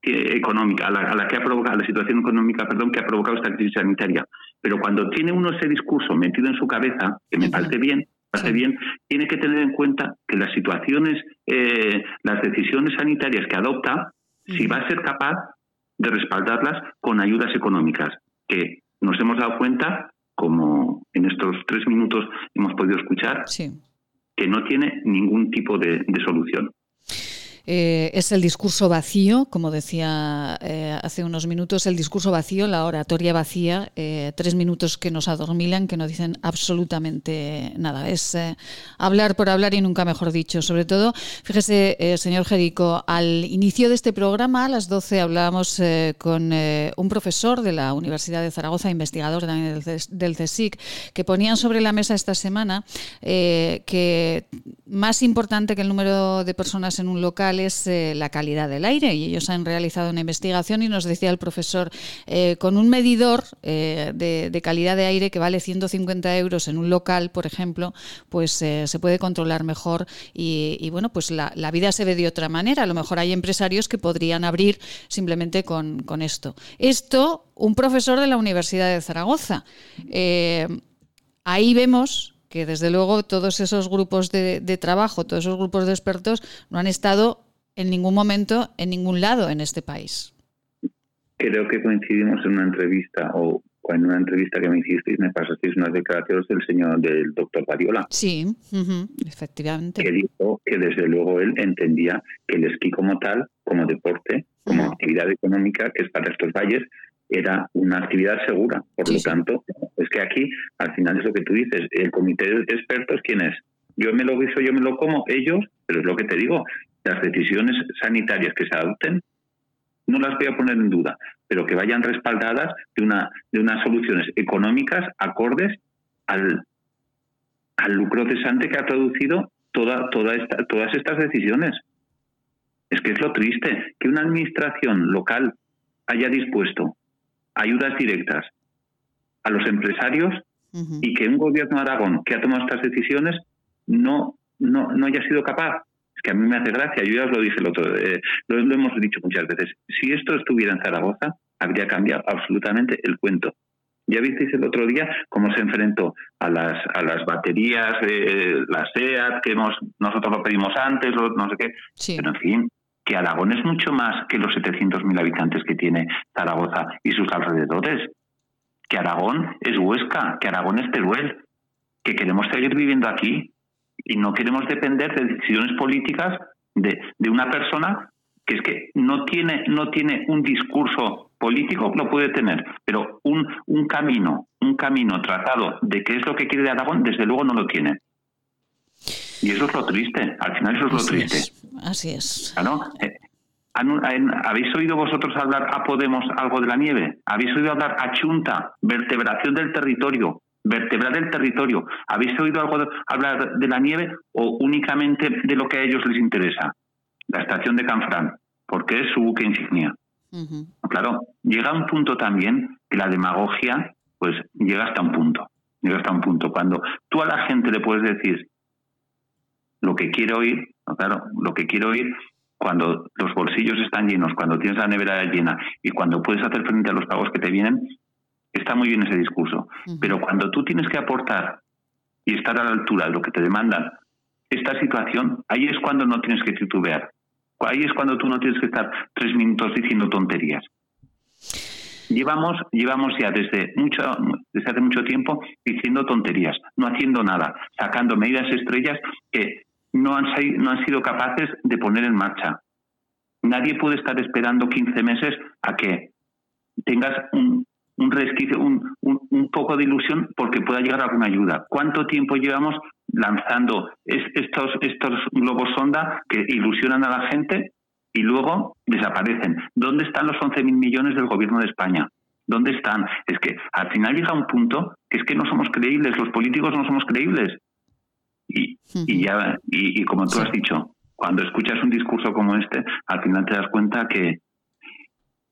Speaker 13: económica, a la, que ha provocado la situación económica, perdón, que ha provocado esta crisis sanitaria, pero cuando tiene uno ese discurso metido en su cabeza, que me parece bien, hace bien, tiene que tener en cuenta que las situaciones, eh, las decisiones sanitarias que adopta, si va a ser capaz de respaldarlas con ayudas económicas, que nos hemos dado cuenta, como en estos tres minutos hemos podido escuchar, que no tiene ningún tipo de solución.
Speaker 1: Eh, es el discurso vacío, como decía eh, hace unos minutos, el discurso vacío, la oratoria vacía, eh, tres minutos que nos adormilan, que no dicen absolutamente nada. Es hablar por hablar y nunca mejor dicho. Sobre todo, fíjese, señor Jerico, al inicio de este programa, a las 12, hablábamos con un profesor de la Universidad de Zaragoza, investigador del, del CSIC, que ponían sobre la mesa esta semana que más importante que el número de personas en un local es eh, la calidad del aire y ellos han realizado una investigación y nos decía el profesor, eh, con un medidor eh, de, calidad de aire que vale 150 euros en un local, por ejemplo, pues se puede controlar mejor y, bueno, pues la, vida se ve de otra manera. A lo mejor hay empresarios que podrían abrir simplemente con, esto. Esto, un profesor de la Universidad de Zaragoza. ahí vemos que desde luego todos esos grupos de, trabajo, todos esos grupos de expertos no han estado en ningún momento, en ningún lado en este país.
Speaker 13: Creo que coincidimos en una entrevista o en una entrevista que me hicisteis me pasasteis unas declaraciones del señor del doctor Variola.
Speaker 1: Sí, efectivamente.
Speaker 13: Que dijo que desde luego él entendía que el esquí como tal, como deporte, como actividad económica que es para estos valles, era una actividad segura. Por lo tanto, es que aquí al final es lo que tú dices, el comité de expertos, ¿quién es? Yo me lo guiso, yo me lo como, ellos, pero es lo que te digo, las decisiones sanitarias que se adopten no las voy a poner en duda, pero que vayan respaldadas de, una, de unas soluciones económicas acordes al, al lucro cesante que ha traducido toda, toda esta, todas estas decisiones. Es que es lo triste, que una administración local haya dispuesto ayudas directas a los empresarios y que un gobierno de Aragón que ha tomado estas decisiones no, no, no haya sido capaz es que a mí me hace gracia, yo ya os lo dije el otro, eh, lo, hemos dicho muchas veces, si esto estuviera en Zaragoza, habría cambiado absolutamente el cuento. Ya visteis el otro día cómo se enfrentó a las, a las baterías, eh, las SEAT, que hemos, nosotros lo pedimos antes, no sé qué. Pero en fin, que Aragón es mucho más que los 700.000 habitantes que tiene Zaragoza y sus alrededores. Que Aragón es Huesca, que Aragón es Teruel, que queremos seguir viviendo aquí, y no queremos depender de decisiones políticas de, de una persona que es que no tiene, no tiene un discurso político, lo puede tener, pero un, un camino, un camino trazado de qué es lo que quiere de Aragón, desde luego no lo tiene. Y eso es lo triste, al final eso es lo triste.
Speaker 1: así es.
Speaker 13: Eh, ¿Habéis oído vosotros hablar a Podemos algo de la nieve? ¿Habéis oído hablar a Chunta, vertebración del territorio? Vertebrar el territorio. ¿Habéis oído algo hablar de la nieve o únicamente de lo que a ellos les interesa? La estación de Canfrán, porque es su buque insignia. Claro, llega un punto también que la demagogia, pues llega hasta un punto. Llega hasta un punto. Cuando tú a la gente le puedes decir lo que quiere oír, claro, lo que quiere oír cuando los bolsillos están llenos, cuando tienes la nevera llena y cuando puedes hacer frente a los pagos que te vienen, está muy bien ese discurso. Pero cuando tú tienes que aportar y estar a la altura de lo que te demandan esta situación, ahí es cuando no tienes que titubear. Ahí es cuando tú no tienes que estar tres minutos diciendo tonterías. Llevamos, llevamos ya desde, mucho, desde hace mucho tiempo diciendo tonterías, no haciendo nada, sacando medidas estrellas que no han, no han sido capaces de poner en marcha. Nadie puede estar esperando 15 meses a que tengas un, un resquicio, un, un, poco de ilusión porque pueda llegar alguna ayuda. ¿Cuánto tiempo llevamos lanzando estos, estos globos sonda que ilusionan a la gente y luego desaparecen? ¿Dónde están los 11.000 millones del gobierno de España? ¿Dónde están? Es que al final llega un punto que es que no somos creíbles, los políticos no somos creíbles. Y, y ya, y, y como tú has dicho, cuando escuchas un discurso como este, al final te das cuenta que,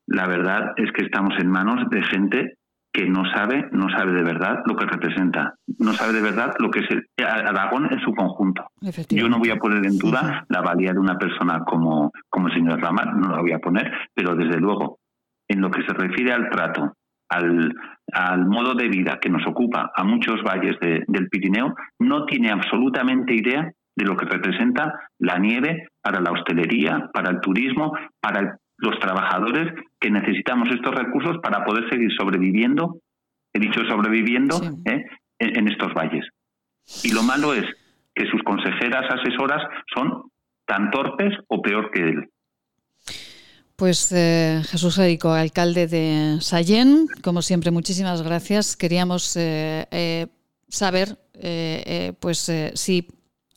Speaker 13: la verdad es que estamos en manos de gente que no sabe, no sabe de verdad lo que representa, no sabe de verdad lo que es el Aragón en su conjunto. Yo no voy a poner en duda la valía de una persona como, como el señor Ramar, no la voy a poner, pero desde luego, en lo que se refiere al trato, al, al modo de vida que nos ocupa a muchos valles del Pirineo, no tiene absolutamente idea de lo que representa la nieve para la hostelería, para el turismo, para el los trabajadores que necesitamos estos recursos para poder seguir sobreviviendo he dicho sobreviviendo ¿eh? en, en estos valles. Y lo malo es que sus consejeras asesoras son tan torpes o peor que él.
Speaker 1: Pues eh, Jesús Jerico, alcalde de Sallén, como siempre, muchísimas gracias. Queríamos eh, eh, saber pues si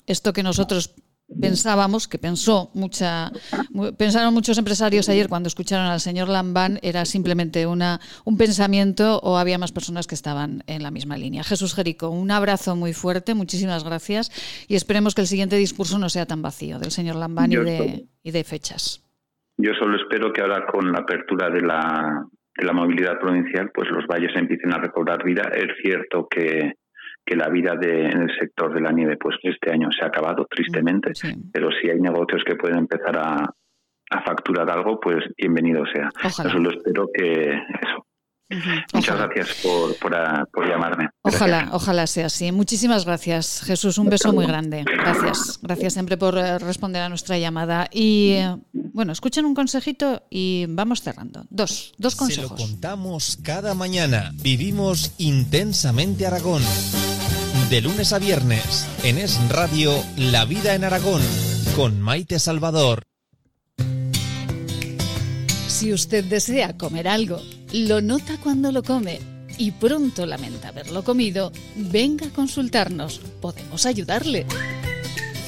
Speaker 1: esto que nosotros pensábamos, que pensó mucha, pensaron muchos empresarios ayer cuando escucharon al señor Lambán, era simplemente una, un pensamiento o había más personas que estaban en la misma línea. Jesús Jerico, un abrazo muy fuerte, muchísimas gracias y esperemos que el siguiente discurso no sea tan vacío del señor Lambán y de, y de fechas.
Speaker 13: Yo solo espero que ahora con la apertura de la, de la movilidad provincial, pues los valles empiecen a recobrar vida. Es cierto que que la vida de, en el sector de la nieve pues este año se ha acabado tristemente, pero si hay negocios que pueden empezar a, facturar algo, pues bienvenido sea. Ojalá. Solo espero que eso. Muchas gracias por, por, llamarme.
Speaker 1: Ojalá, ojalá sea así. Muchísimas gracias, Jesús. Un beso muy grande. Gracias. Gracias siempre por eh, responder a nuestra llamada. Y eh, bueno, escuchen un consejito y vamos cerrando. Dos, dos consejos.
Speaker 7: Se lo contamos cada mañana. Vivimos intensamente Aragón. De lunes a viernes, en Es Radio, La Vida en Aragón, con Maite Salvador.
Speaker 6: Si usted desea comer algo, lo nota cuando lo come y pronto lamenta haberlo comido, venga a consultarnos. Podemos ayudarle.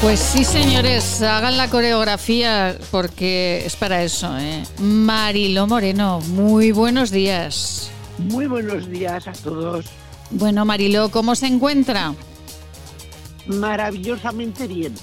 Speaker 1: Pues sí, señores, hagan la coreografía porque es para eso. ¿eh? Marilo Moreno, muy buenos días.
Speaker 14: Muy buenos días a todos.
Speaker 1: Bueno, Marilo, ¿cómo se encuentra?
Speaker 14: Maravillosamente bien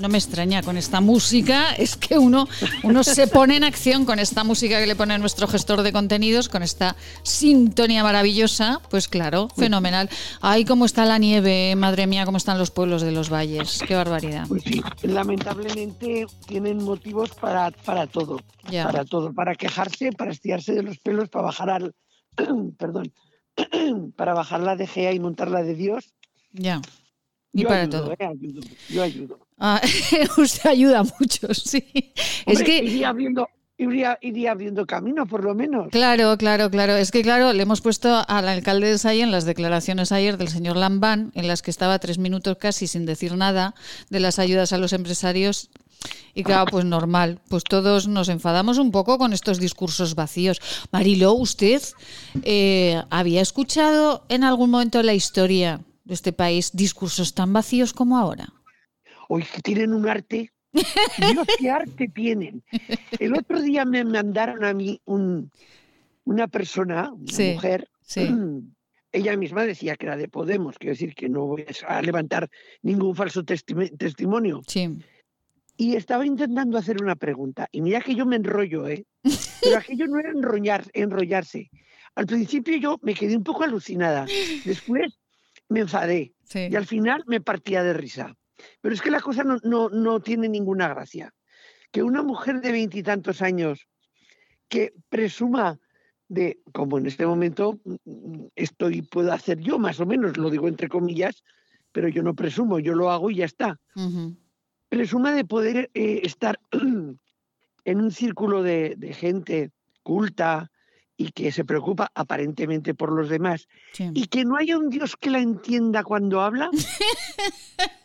Speaker 1: no me extraña con esta música, es que uno, uno se pone en acción con esta música que le pone nuestro gestor de contenidos, con esta sintonía maravillosa, pues claro, fenomenal. Ay, cómo está la nieve, madre mía, cómo están los pueblos de los valles, qué barbaridad.
Speaker 14: Pues sí, lamentablemente tienen motivos para, para todo, para todo, para quejarse, para estirarse de los pelos, para bajar al, perdón, para bajar la de Gea y montar la de Dios.
Speaker 1: Ya. Y para todo.
Speaker 14: Eh, yo ayudo.
Speaker 1: Ah, usted ayuda mucho, sí.
Speaker 14: es que iría abriendo, iría, iría, abriendo camino, por lo menos.
Speaker 1: Claro, claro, claro. Es que, claro, le hemos puesto al alcalde de Sayen las declaraciones ayer del señor Lambán, en las que estaba tres minutos casi sin decir nada de las ayudas a los empresarios. Y claro, pues normal, pues todos nos enfadamos un poco con estos discursos vacíos. Mariló, ¿usted eh, había escuchado en algún momento en la historia de este país discursos tan vacíos como ahora?
Speaker 14: Hoy tienen un arte. Dios, qué arte tienen. El otro día me mandaron a mí un, una persona, una mujer, ella misma decía que era de Podemos, quiero decir que no voy a levantar ningún falso testimonio.
Speaker 1: Sí.
Speaker 14: Y estaba intentando hacer una pregunta. Y mira que yo me enrollo, ¿eh? Pero aquello no era enrollar, enrollarse. Al principio yo me quedé un poco alucinada. Después me enfadé. Y al final me partía de risa. Pero es que la cosa no, no, no tiene ninguna gracia. Que una mujer de veintitantos años que presuma de, como en este momento mm, estoy, puedo hacer yo más o menos, lo digo entre comillas, pero yo no presumo, yo lo hago y ya está. Presuma de poder eh, estar en un círculo de, de, gente culta y que se preocupa aparentemente por los demás y que no haya un Dios que la entienda cuando habla.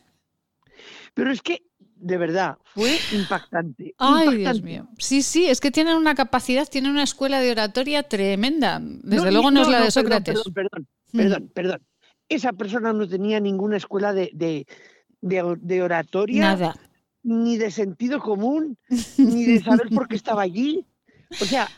Speaker 14: Pero es que, de verdad, fue impactante.
Speaker 1: Ay, Dios mío. Sí, sí, es que tienen una capacidad, tienen una escuela de oratoria tremenda. Desde luego no, es la de Sócrates.
Speaker 14: Perdón, mm. perdón, perdón, Esa persona no tenía ninguna escuela de, de, oratoria.
Speaker 1: Nada.
Speaker 14: Ni de sentido común, ni de saber por qué estaba allí. O sea,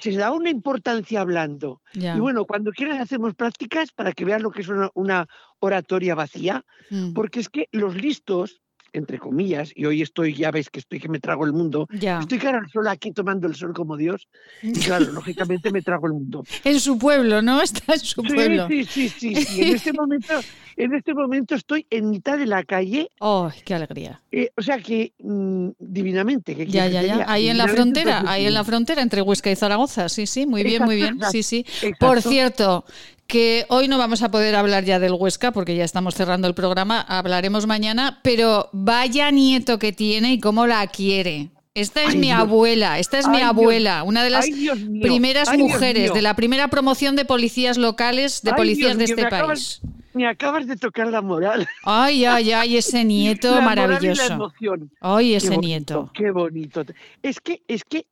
Speaker 14: se da una importancia hablando. Y bueno, cuando quieras hacemos prácticas para que veas lo que es una, oratoria vacía, mm. porque es que los listos entre comillas, y hoy estoy, ya veis que estoy que me trago el mundo,
Speaker 1: Ya.
Speaker 14: estoy cara al sol aquí tomando el sol como Dios, y claro, lógicamente me trago el mundo.
Speaker 1: En su pueblo, ¿no? Está en su
Speaker 14: Sí,
Speaker 1: pueblo.
Speaker 14: sí, sí, sí, sí. En este momento, en este momento estoy en mitad de la calle.
Speaker 1: ¡Oh, qué alegría!
Speaker 14: eh, o sea que mm, divinamente. ¿qué
Speaker 1: Ya, ya,
Speaker 14: que
Speaker 1: ya. Ahí en la frontera, ahí en la frontera entre Huesca y Zaragoza. Sí, sí, muy bien, muy bien. Sí, sí.
Speaker 14: exacto.
Speaker 1: Por cierto, que hoy no vamos a poder hablar ya del Huesca porque ya estamos cerrando el programa, hablaremos mañana, pero vaya nieto que tiene y cómo la quiere. Esta es
Speaker 14: Ay,
Speaker 1: mi
Speaker 14: Dios.
Speaker 1: abuela, esta es mi
Speaker 14: Dios.
Speaker 1: abuela, una de las
Speaker 14: Ay,
Speaker 1: primeras mujeres de la primera promoción de policías locales, de policías
Speaker 14: Dios
Speaker 1: de este
Speaker 14: me acabas-
Speaker 1: país.
Speaker 14: Me acabas de tocar la moral.
Speaker 1: Ay, ay, ay, ese nieto
Speaker 14: La moral y la
Speaker 1: maravilloso.
Speaker 14: emoción.
Speaker 1: Ay,
Speaker 14: Qué
Speaker 1: ese
Speaker 14: bonito,
Speaker 1: nieto.
Speaker 14: Qué bonito. Es que, es que,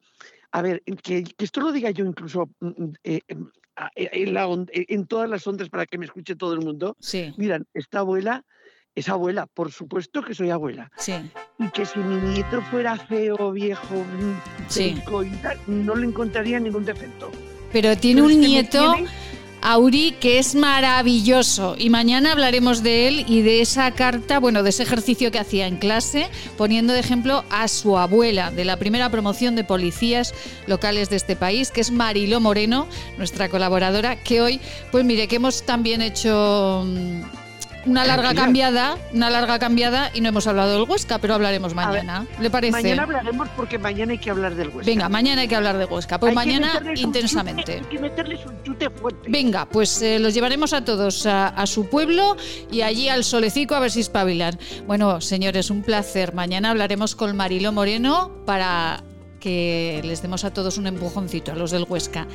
Speaker 14: a ver, que, que esto lo diga yo incluso mm, mm, eh, en, la on- en todas las ondas para que me escuche todo el mundo.
Speaker 1: Sí.
Speaker 14: Miran, esta abuela es abuela, por supuesto que soy abuela.
Speaker 1: Sí.
Speaker 14: Y que si mi nieto fuera feo, viejo, mm,
Speaker 1: Sí.
Speaker 14: y tal, no le encontraría ningún defecto.
Speaker 1: Pero tiene
Speaker 14: Pero
Speaker 1: un nieto,
Speaker 14: tiene-
Speaker 1: Auri, que es maravilloso. Y mañana hablaremos de él y de esa carta, bueno, de ese ejercicio que hacía en clase, poniendo de ejemplo a su abuela de la primera promoción de policías locales de este país, que es Mariló Moreno, nuestra colaboradora, que hoy, pues mire, que hemos también hecho mm, una larga
Speaker 14: Tranquila.
Speaker 1: cambiada, una larga cambiada y no hemos hablado del Huesca, pero hablaremos
Speaker 14: ver,
Speaker 1: mañana. ¿Le parece?
Speaker 14: Mañana hablaremos porque mañana hay que hablar del Huesca.
Speaker 1: Venga, mañana hay que hablar de Huesca. Pues
Speaker 14: Hay
Speaker 1: mañana intensamente.
Speaker 14: chute, hay que meterles un chute fuerte.
Speaker 1: Venga, pues eh, los llevaremos a todos a, a su pueblo y allí al solecico a ver si espabilan. Bueno, señores, un placer. Mañana hablaremos con Marilo Moreno para que les demos a todos un empujoncito a los del Huesca.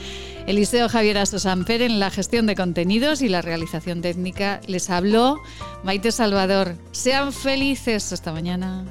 Speaker 1: Eliseo Javier Asosamper en la gestión de contenidos y la realización técnica les habló Maite Salvador. Sean felices. Hasta mañana.